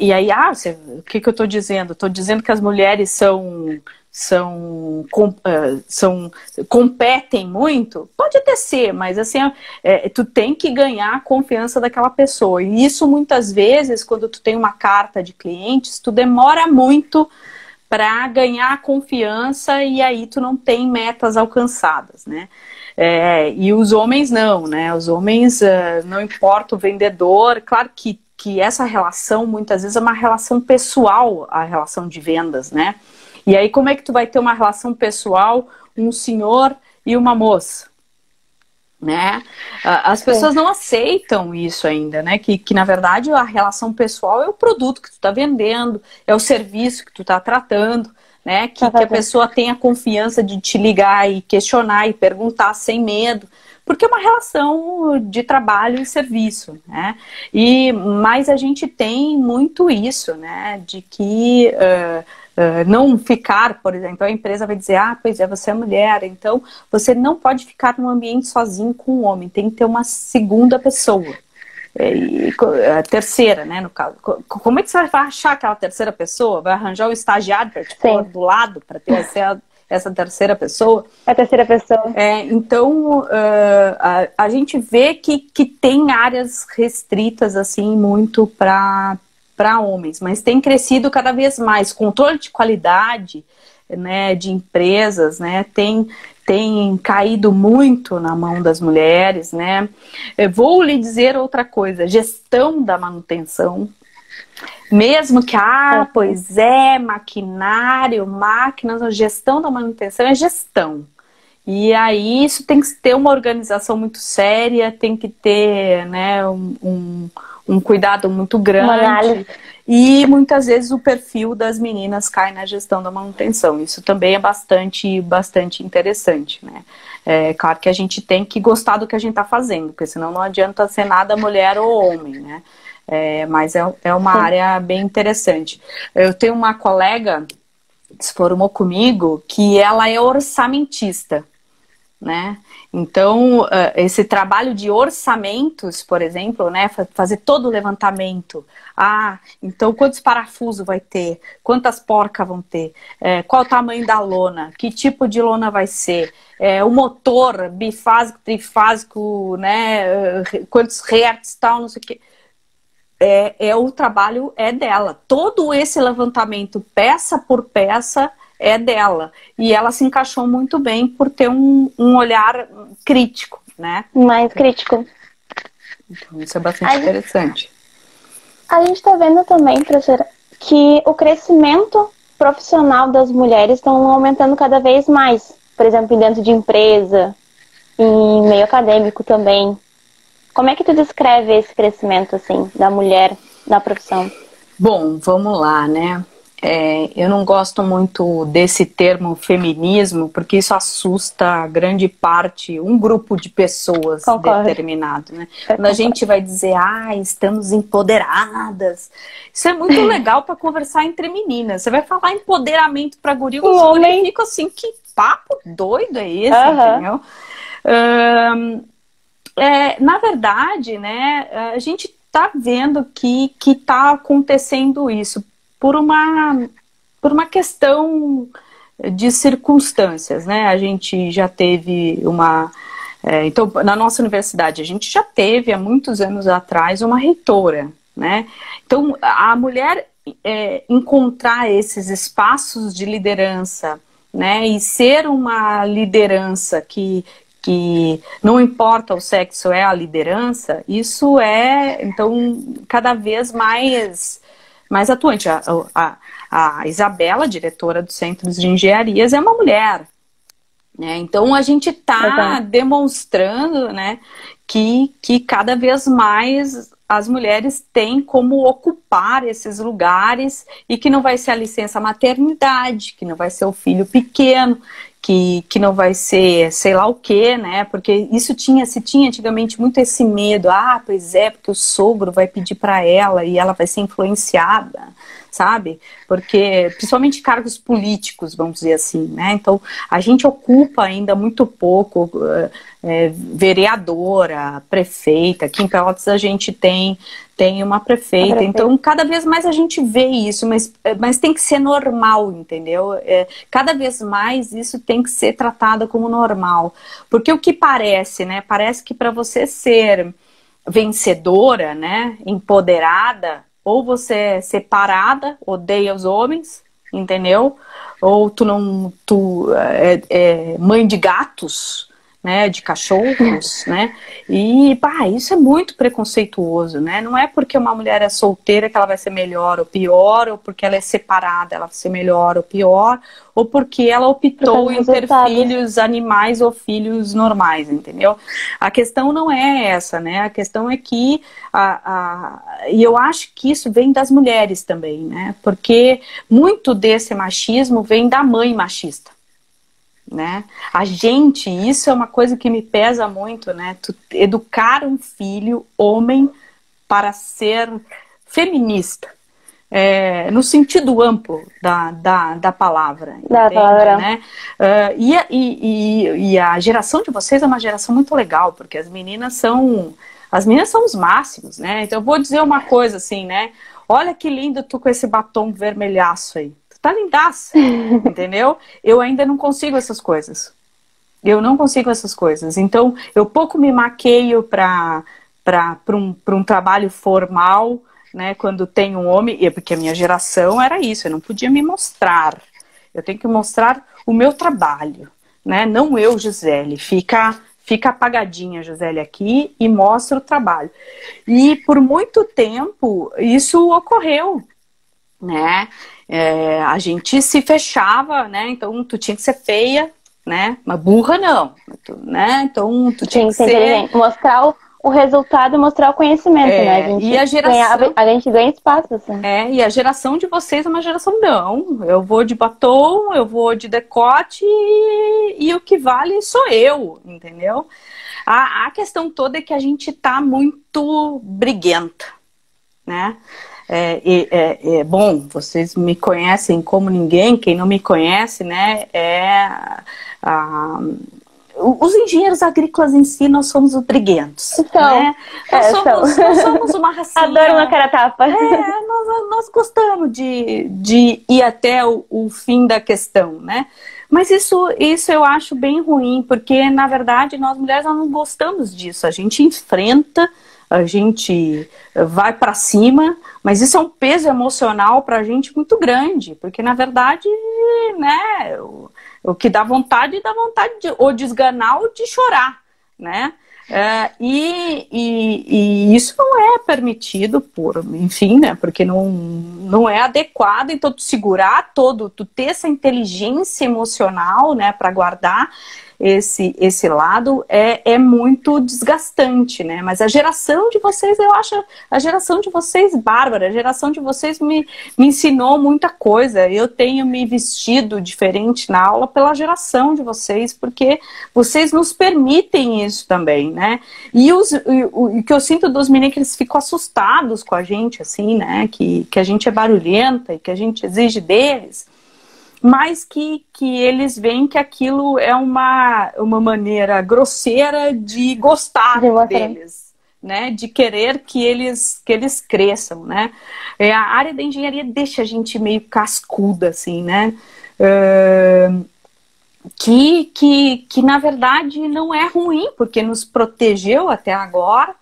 e, e aí, ah, você, o que, que eu estou dizendo? Estou dizendo que as mulheres são são, com, uh, são competem muito, pode até ser, mas assim, é, tu tem que ganhar a confiança daquela pessoa. E isso muitas vezes, quando tu tem uma carta de clientes, tu demora muito para ganhar confiança e aí tu não tem metas alcançadas, né? É, e os homens não, né? Os homens, uh, não importa o vendedor, claro que, que essa relação muitas vezes é uma relação pessoal, a relação de vendas, né? E aí como é que tu vai ter uma relação pessoal, um senhor e uma moça? né? As pessoas não aceitam isso ainda, né? Que, que na verdade a relação pessoal é o produto que tu está vendendo, é o serviço que tu está tratando, né? Que, que a pessoa tenha confiança de te ligar e questionar e perguntar sem medo, porque é uma relação de trabalho e serviço, né? E mas a gente tem muito isso, né? De que uh, Uh, não ficar, por exemplo, a empresa vai dizer, ah, pois é, você é mulher, então você não pode ficar num ambiente sozinho com um homem, tem que ter uma segunda pessoa. E, a terceira, né, no caso. Como é que você vai achar aquela terceira pessoa? Vai arranjar um estagiário para te pôr do lado para ter essa, essa terceira pessoa? A terceira pessoa. É, então, uh, a, a gente vê que, que tem áreas restritas, assim, muito para para homens, mas tem crescido cada vez mais. Controle de qualidade né, de empresas né, tem, tem caído muito na mão das mulheres. Né? Eu vou lhe dizer outra coisa: gestão da manutenção. Mesmo que, ah, é. pois é, maquinário, máquinas, a gestão da manutenção é gestão. E aí isso tem que ter uma organização muito séria, tem que ter né, um, um um cuidado muito grande. E muitas vezes o perfil das meninas cai na gestão da manutenção. Isso também é bastante, bastante interessante, né? É claro que a gente tem que gostar do que a gente está fazendo, porque senão não adianta ser nada mulher ou homem, né? É, mas é, é uma Sim. área bem interessante. Eu tenho uma colega que se formou comigo que ela é orçamentista né? Então, uh, esse trabalho de orçamentos, por exemplo, né, fazer todo o levantamento. Ah, então quantos parafusos vai ter? Quantas porcas vão ter? É, qual o tamanho da lona? Que tipo de lona vai ser? É, o motor bifásico, trifásico, né? Quantos hertz, tal, não sei o quê. É, é o trabalho é dela. Todo esse levantamento, peça por peça, é dela. E ela se encaixou muito bem por ter um, um olhar crítico, né? Mais crítico. Então, isso é bastante a interessante. Gente, a gente está vendo também, professora, que o crescimento profissional das mulheres estão aumentando cada vez mais. Por exemplo, dentro de empresa, em meio acadêmico também. Como é que tu descreve esse crescimento, assim, da mulher na profissão? Bom, vamos lá, né? É, eu não gosto muito desse termo feminismo, porque isso assusta grande parte, um grupo de pessoas Concordo. determinado. Né? Quando a gente vai dizer, ah, estamos empoderadas, isso é muito legal para conversar entre meninas. Você vai falar empoderamento para guri, os homens ficam assim, que papo doido é esse, uhum. entendeu? É, na verdade, né, a gente está vendo que está acontecendo isso por uma, por uma questão de circunstâncias, né? A gente já teve uma. É, então, na nossa universidade, a gente já teve há muitos anos atrás uma reitora, né? Então, a mulher é, encontrar esses espaços de liderança, né? E ser uma liderança que, que não importa o sexo, é a liderança, isso é, então, cada vez mais mais atuante. A, a, a Isabela, diretora do Centro de Engenharias, é uma mulher. Né? Então a gente está demonstrando né, que, que cada vez mais as mulheres têm como ocupar esses lugares e que não vai ser a licença maternidade, que não vai ser o filho pequeno, que, que não vai ser sei lá o que, né? Porque isso tinha, se tinha antigamente muito esse medo, ah, pois é, porque o sogro vai pedir para ela e ela vai ser influenciada, sabe? Porque, principalmente cargos políticos, vamos dizer assim, né? Então, a gente ocupa ainda muito pouco é, vereadora, prefeita, aqui em Pelotas a gente tem tem uma prefeita. Então, cada vez mais a gente vê isso, mas, mas tem que ser normal, entendeu? É, cada vez mais isso tem que ser tratado como normal. Porque o que parece, né? Parece que para você ser vencedora, né? Empoderada, ou você é separada, odeia os homens, entendeu? Ou tu não, tu é, é mãe de gatos, né, de cachorros, né? E, pá, isso é muito preconceituoso, né? Não é porque uma mulher é solteira que ela vai ser melhor ou pior, ou porque ela é separada ela vai ser melhor ou pior, ou porque ela optou em ter filhos animais ou filhos normais, entendeu? A questão não é essa, né? A questão é que, a, a, e eu acho que isso vem das mulheres também, né? Porque muito desse machismo vem da mãe machista né? A gente, isso é uma coisa que me pesa muito, né? Tu educar um filho homem para ser feminista. É, no sentido amplo da, da, da palavra. Da entende, palavra. Né? Uh, e, e, e, a geração de vocês é uma geração muito legal, porque as meninas são. As meninas são os máximos, né? Então eu vou dizer uma coisa assim, né? Olha que lindo tu com esse batom vermelhaço aí tá lindaça, entendeu? Eu ainda não consigo essas coisas. Eu não consigo essas coisas. Então, eu pouco me maqueio para um, um trabalho formal, né? Quando tem um homem, porque a minha geração era isso, eu não podia me mostrar. Eu tenho que mostrar o meu trabalho, né? Não eu, Gisele. Fica, fica apagadinha, Gisele, aqui e mostra o trabalho. E por muito tempo isso ocorreu, né? É, a gente se fechava, né? Então tu tinha que ser feia, né? Mas burra não, tu, né? Então tu tinha, tinha que ser mostrar o, o resultado e mostrar o conhecimento, é, né? A gente e a geração ganha, a gente ganha espaço, assim. É, e a geração de vocês é uma geração não. Eu vou de batom, eu vou de decote e, e o que vale sou eu, entendeu? A, a questão toda é que a gente tá muito briguenta, né? É, é, é, bom, vocês me conhecem como ninguém, quem não me conhece, né, é a, os engenheiros agrícolas em si, nós somos os briguentos. Então, né? nós, é, somos, nós, somos, uma racinha. Adoro uma cara tapa. É, nós, nós gostamos de, de ir até o, o, fim da questão, né? Mas isso, isso eu acho bem ruim, porque na verdade nós mulheres nós não gostamos disso. A gente enfrenta a gente vai para cima, mas isso é um peso emocional para a gente muito grande, porque na verdade, né, o, o que dá vontade, dá vontade de, ou de esganar ou de chorar, né? É, e, e, e, isso não é permitido por, enfim, né? Porque não, não é adequado, então tu segurar todo, tu ter essa inteligência emocional, né, para guardar esse, esse lado é, é muito desgastante, né? Mas a geração de vocês, eu acho, a geração de vocês, Bárbara, a geração de vocês me, me ensinou muita coisa. Eu tenho me vestido diferente na aula pela geração de vocês, porque vocês nos permitem isso também, né? E os, o, o que eu sinto dos meninos é que eles ficam assustados com a gente, assim, né? Que, que a gente é barulhenta e que a gente exige deles mas que, que eles veem que aquilo é uma, uma maneira grosseira de gostar de deles, né? De querer que eles, que eles cresçam, né? É, a área da engenharia deixa a gente meio cascuda, assim, né? Uh, que, que, que na verdade não é ruim, porque nos protegeu até agora,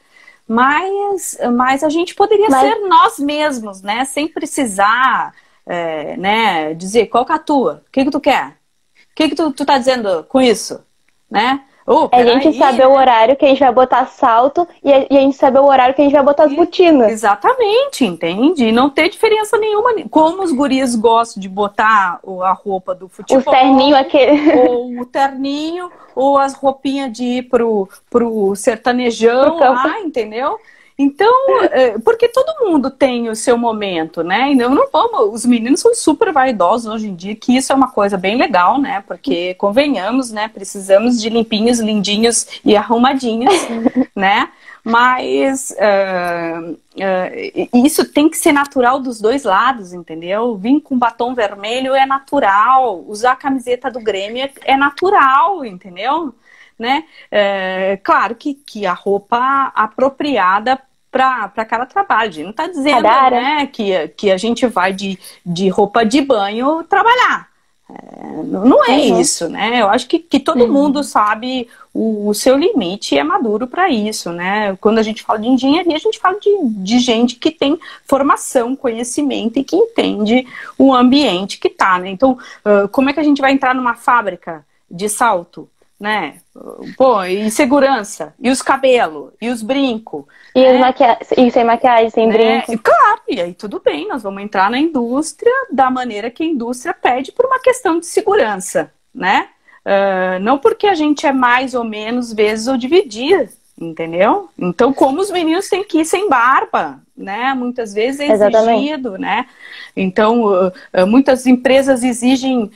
mas, mas a gente poderia mas... ser nós mesmos, né? Sem precisar é, né, dizer qual que é a tua, o que que tu quer, o que que tu, tu tá dizendo com isso, né? Oh, a gente aí, saber né? o horário que a gente vai botar salto e a, e a, gente saber o horário que a gente vai botar as botinas. Exatamente, entende? E não ter diferença nenhuma. Como os guris gostam de botar a roupa do futebol. O terninho aquele. Ou o terninho, ou as roupinhas de ir pro, pro sertanejão lá, entendeu? Então, é, porque todo mundo tem o seu momento, né? E não, não vamos. Os meninos são super vaidosos hoje em dia, que isso é uma coisa bem legal, né? Porque, convenhamos, né? Precisamos de limpinhos, lindinhos e arrumadinhos, né? Mas uh, uh, isso tem que ser natural dos dois lados, entendeu? Vir com batom vermelho é natural, usar a camiseta do Grêmio é natural, entendeu? né? É, claro que, que a roupa apropriada para cada trabalho. A gente não está dizendo né, que, que a gente vai de, de roupa de banho trabalhar. É, não é uhum. isso, né? Eu acho que, que todo uhum. mundo sabe o, o, seu limite e é maduro para isso, né? Quando a gente fala de engenharia, a gente fala de, de gente que tem formação, conhecimento e que entende o ambiente que tá, né? Então, uh, como é que a gente vai entrar numa fábrica de salto? Né? Pô, e segurança, e os cabelos, e os brincos. E, né? maquia... e sem maquiagem, sem né? brinco. Claro, e aí tudo bem, nós vamos entrar na indústria da maneira que a indústria pede por uma questão de segurança, né? Uh, não porque a gente é mais ou menos vezes ou dividir, entendeu? Então, como os meninos têm que ir sem barba, né? Muitas vezes é exigido, Exatamente. né? Então, uh, uh, muitas empresas exigem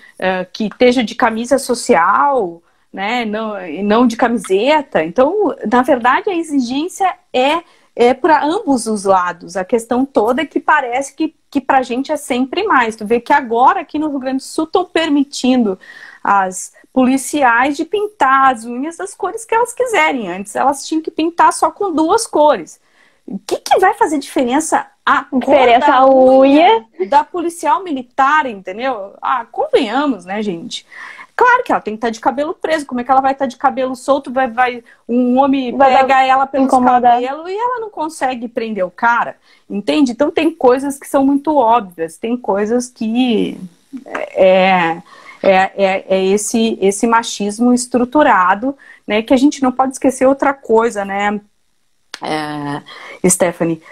que esteja de camisa social, né? Não, não de camiseta. Então, na verdade, a exigência é é para ambos os lados. A questão toda é que parece que, que para a gente é sempre mais. Tu vê que agora aqui no Rio Grande do Sul estão permitindo as policiais de pintar as unhas das cores que elas quiserem. Antes elas tinham que pintar só com duas cores. O que, que vai fazer diferença a diferença cor da unha, unha da policial militar, entendeu? Ah, convenhamos, né, gente? Claro que ela tem que estar de cabelo preso. Como é que ela vai estar de cabelo solto? Vai, vai um homem vai pega ela pelos cabelos e ela não consegue prender o cara, entende? Então tem coisas que são muito óbvias, tem coisas que é, é, é, é esse esse machismo estruturado, né? Que a gente não pode esquecer outra coisa, né? É, Stephanie.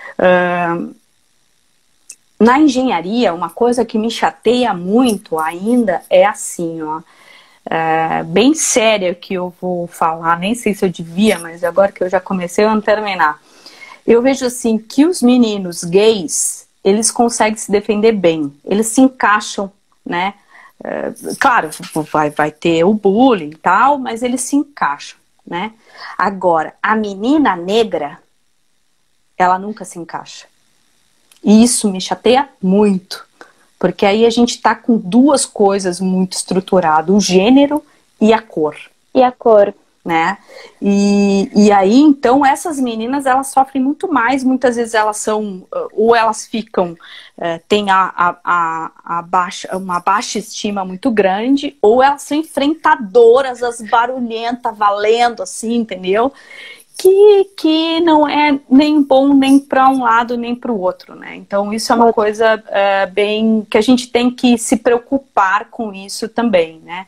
Na engenharia, uma coisa que me chateia muito ainda é assim, ó é, bem séria que eu vou falar, nem sei se eu devia, mas agora que eu já comecei, eu vou terminar. Eu vejo assim que os meninos gays, eles conseguem se defender bem, eles se encaixam, né? É, claro, vai, vai ter o bullying e tal, mas eles se encaixam, né? Agora, a menina negra, ela nunca se encaixa. E isso me chateia muito. Porque aí a gente está com duas coisas muito estruturadas, o gênero e a cor. E a cor. Né? E, e aí, então, essas meninas, elas sofrem muito mais, muitas vezes elas são, ou elas ficam, é, têm a, a, a, a, baixa, uma baixa estima muito grande, ou elas são enfrentadoras, as barulhentas, valendo, assim, entendeu? Que, que não é nem bom nem para um lado nem para o outro, né? Então isso é uma coisa é, bem que a gente tem que se preocupar com isso também, né?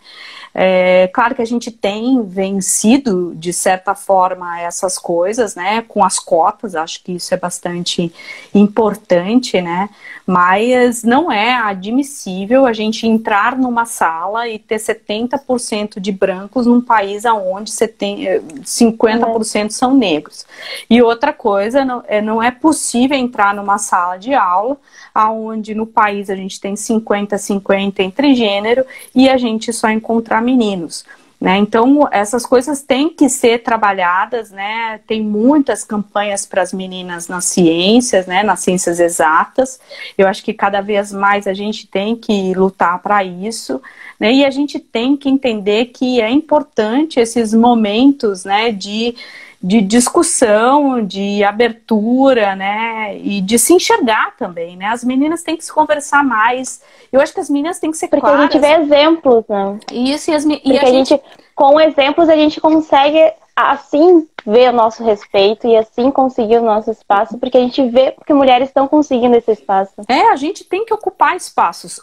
É, claro que a gente tem vencido, de certa forma, essas coisas, né, com as cotas, acho que isso é bastante importante, né, mas não é admissível a gente entrar numa sala e ter 70% de brancos num país onde 50% são negros. E outra coisa, não é, não é possível entrar numa sala de aula aonde no país a gente tem 50-50 entre gênero e a gente só encontrar meninos. Né? Então, essas coisas têm que ser trabalhadas, né? Tem muitas campanhas para as meninas nas ciências, né? Nas ciências exatas. Eu acho que cada vez mais a gente tem que lutar para isso, né? E a gente tem que entender que é importante esses momentos, né? De de discussão, de abertura, né? E de se enxergar também, né? As meninas têm que se conversar mais. Eu acho que as meninas têm que ser Porque claras. Porque a gente vê exemplos, né? Isso, e, as, Porque e a, a gente... gente, com exemplos, a gente consegue assim ver o nosso respeito e assim conseguir o nosso espaço, porque a gente vê que mulheres estão conseguindo esse espaço. É, a gente tem que ocupar espaços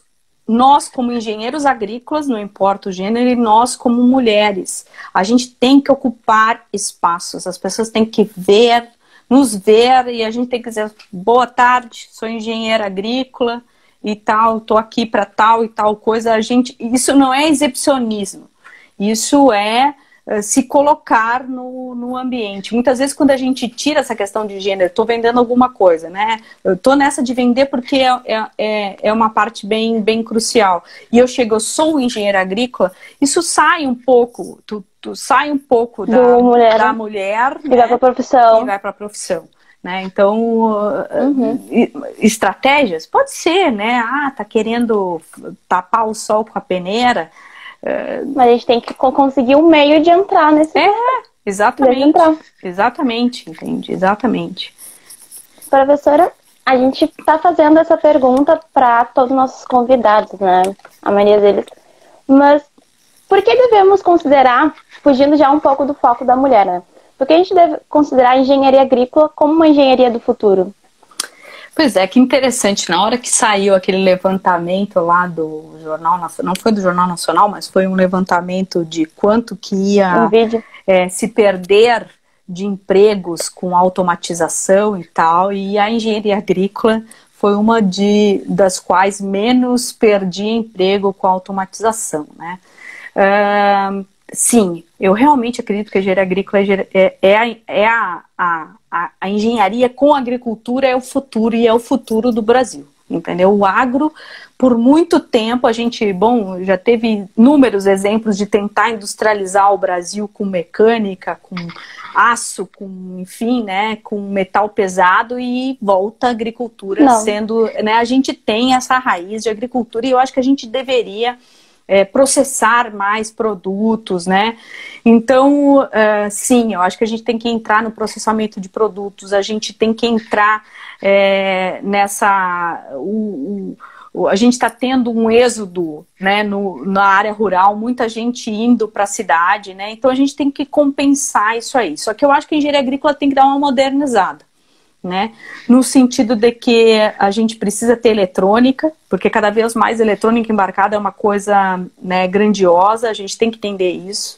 nós, como engenheiros agrícolas, não importa o gênero, e nós, como mulheres, a gente tem que ocupar espaços, as pessoas têm que ver, nos ver, e a gente tem que dizer: boa tarde, sou engenheira agrícola e tal, estou aqui para tal e tal coisa. A gente, isso não é exibicionismo, isso é se colocar no, no ambiente. Muitas vezes, quando a gente tira essa questão de gênero, estou vendendo alguma coisa, né? Eu estou nessa de vender porque é, é, é, é uma parte bem, bem crucial. E eu chego, eu sou engenheira agrícola, isso sai um pouco, tu, tu sai um pouco da mulher, da mulher e né? vai para a profissão. E vai para a profissão. Né? Então, uhum. estratégias? Pode ser, né? Ah, tá querendo tapar o sol com a peneira. Mas a gente tem que conseguir um meio de entrar nesse. É, exatamente. Exatamente, entende? Exatamente. Professora, a gente está fazendo essa pergunta para todos os nossos convidados, né? A maioria deles Mas por que devemos considerar, fugindo já um pouco do foco da mulher, né? Por que a gente deve considerar a engenharia agrícola como uma engenharia do futuro? Pois é, que interessante. Na hora que saiu aquele levantamento lá do Jornal Nacional, não foi do Jornal Nacional, mas foi um levantamento de quanto que ia um é, se perder de empregos com automatização e tal, e a engenharia agrícola foi uma de, das quais menos perdia emprego com automatização, né? Uh, sim, eu realmente acredito que a engenharia agrícola é, é, é, a, é a, a, a, engenharia com a agricultura é o futuro e é o futuro do Brasil. Entendeu? O agro, por muito tempo, a gente, bom, já teve inúmeros exemplos de tentar industrializar o Brasil com mecânica, com aço, com, enfim, né, com metal pesado e volta a agricultura Não. sendo, né, a gente tem essa raiz de agricultura e eu acho que a gente deveria é, processar mais produtos, né? Então, uh, sim, eu acho que a gente tem que entrar no processamento de produtos, a gente tem que entrar é, nessa. O, o, a gente está tendo um êxodo né, no, na área rural, muita gente indo para a cidade, né? Então a gente tem que compensar isso aí. Só que eu acho que a engenharia agrícola tem que dar uma modernizada né? No sentido de que a gente precisa ter eletrônica, porque cada vez mais eletrônica embarcada é uma coisa né, grandiosa, a gente tem que entender isso.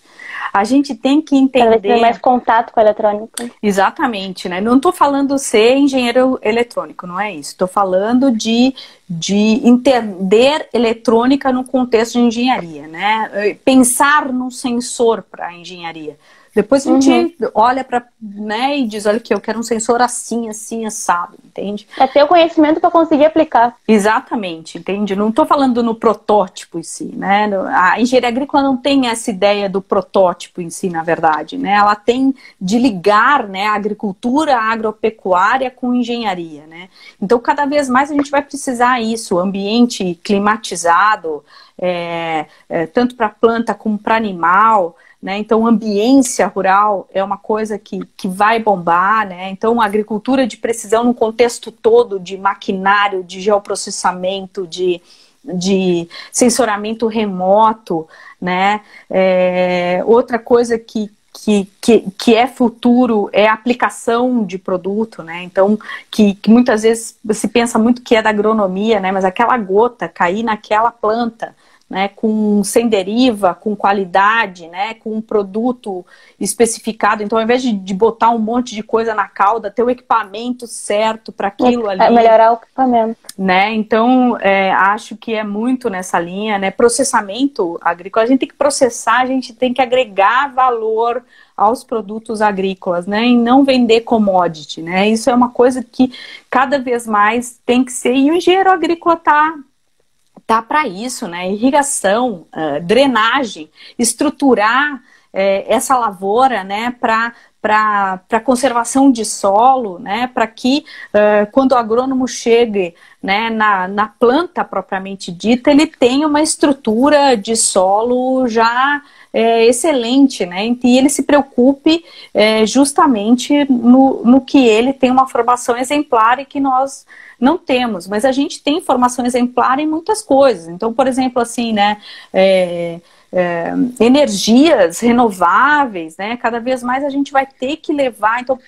A gente tem que entender. ter mais contato com a eletrônica. Exatamente, né? Não estou falando ser engenheiro eletrônico, não é isso. Estou falando de, de entender eletrônica no contexto de engenharia, né? Pensar num sensor para a engenharia. Depois a gente uhum. olha para, né, e diz, olha que eu quero um sensor assim, assim, assado, entende? É ter o conhecimento para conseguir aplicar. Exatamente, entende? Não estou falando no protótipo em si, né? A engenharia agrícola não tem essa ideia do protótipo em si, na verdade, né? Ela tem de ligar, né, a agricultura a agropecuária com engenharia, né? Então, cada vez mais a gente vai precisar isso, ambiente climatizado, é, é, tanto para planta como para animal, né? Então, ambiência rural é uma coisa que, que vai bombar. Né? Então, a agricultura de precisão no contexto todo de maquinário, de geoprocessamento, de, de sensoramento remoto. Né? É, outra coisa que, que, que, que, é futuro é a aplicação de produto, né? Então, que, que, muitas vezes se pensa muito que é da agronomia, né? Mas aquela gota cair naquela planta, né, com sem deriva, com qualidade, né, com um produto especificado. Então, ao invés de, de botar um monte de coisa na cauda, ter o equipamento certo para aquilo é, ali. É melhorar o equipamento. Né? Então, é, acho que é muito nessa linha, né? Processamento agrícola, a gente tem que processar, a gente tem que agregar valor aos produtos agrícolas, né, e não vender commodity, né, isso é uma coisa que cada vez mais tem que ser, e o engenheiro agrícola está tá para isso, né? Irrigação, uh, drenagem, estruturar essa lavoura, né, para para conservação de solo, né, para que uh, quando o agrônomo chegue né, na, na planta propriamente dita, ele tenha uma estrutura de solo já é, excelente, né, e ele se preocupe é, justamente no, no que ele tem uma formação exemplar e que nós não temos, mas a gente tem formação exemplar em muitas coisas. Então, por exemplo, assim, né, é, é, energias renováveis, né? Cada vez mais a gente vai ter que levar, então,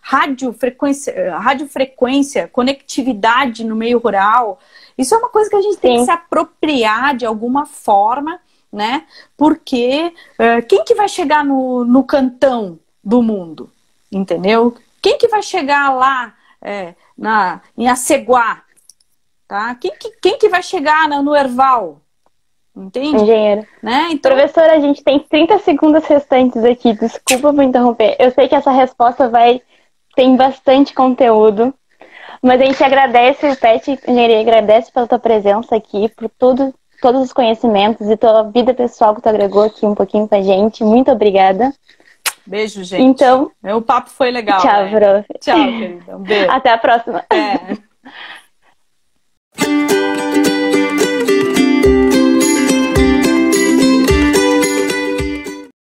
radiofrequência, radiofrequência, conectividade no meio rural. Isso é uma coisa que a gente Sim. tem que se apropriar de alguma forma, né? Porque é, quem que vai chegar no, no cantão do mundo? Entendeu? Quem que vai chegar lá é, na, em Aceguá? Tá? Quem, que, quem que vai chegar no Erval? Entende? Engenheiro. Né? Então... Professora, a gente tem 30 segundos restantes aqui. Desculpa por interromper. Eu sei que essa resposta vai. tem bastante conteúdo. Mas a gente agradece, o PET Engenharia agradece pela tua presença aqui, por tudo, todos os conhecimentos e tua vida pessoal que tu agregou aqui um pouquinho com a gente. Muito obrigada. Beijo, gente. Então, é, o papo foi legal. Tchau, né? Tchau, querida. Um beijo. Até a próxima. É.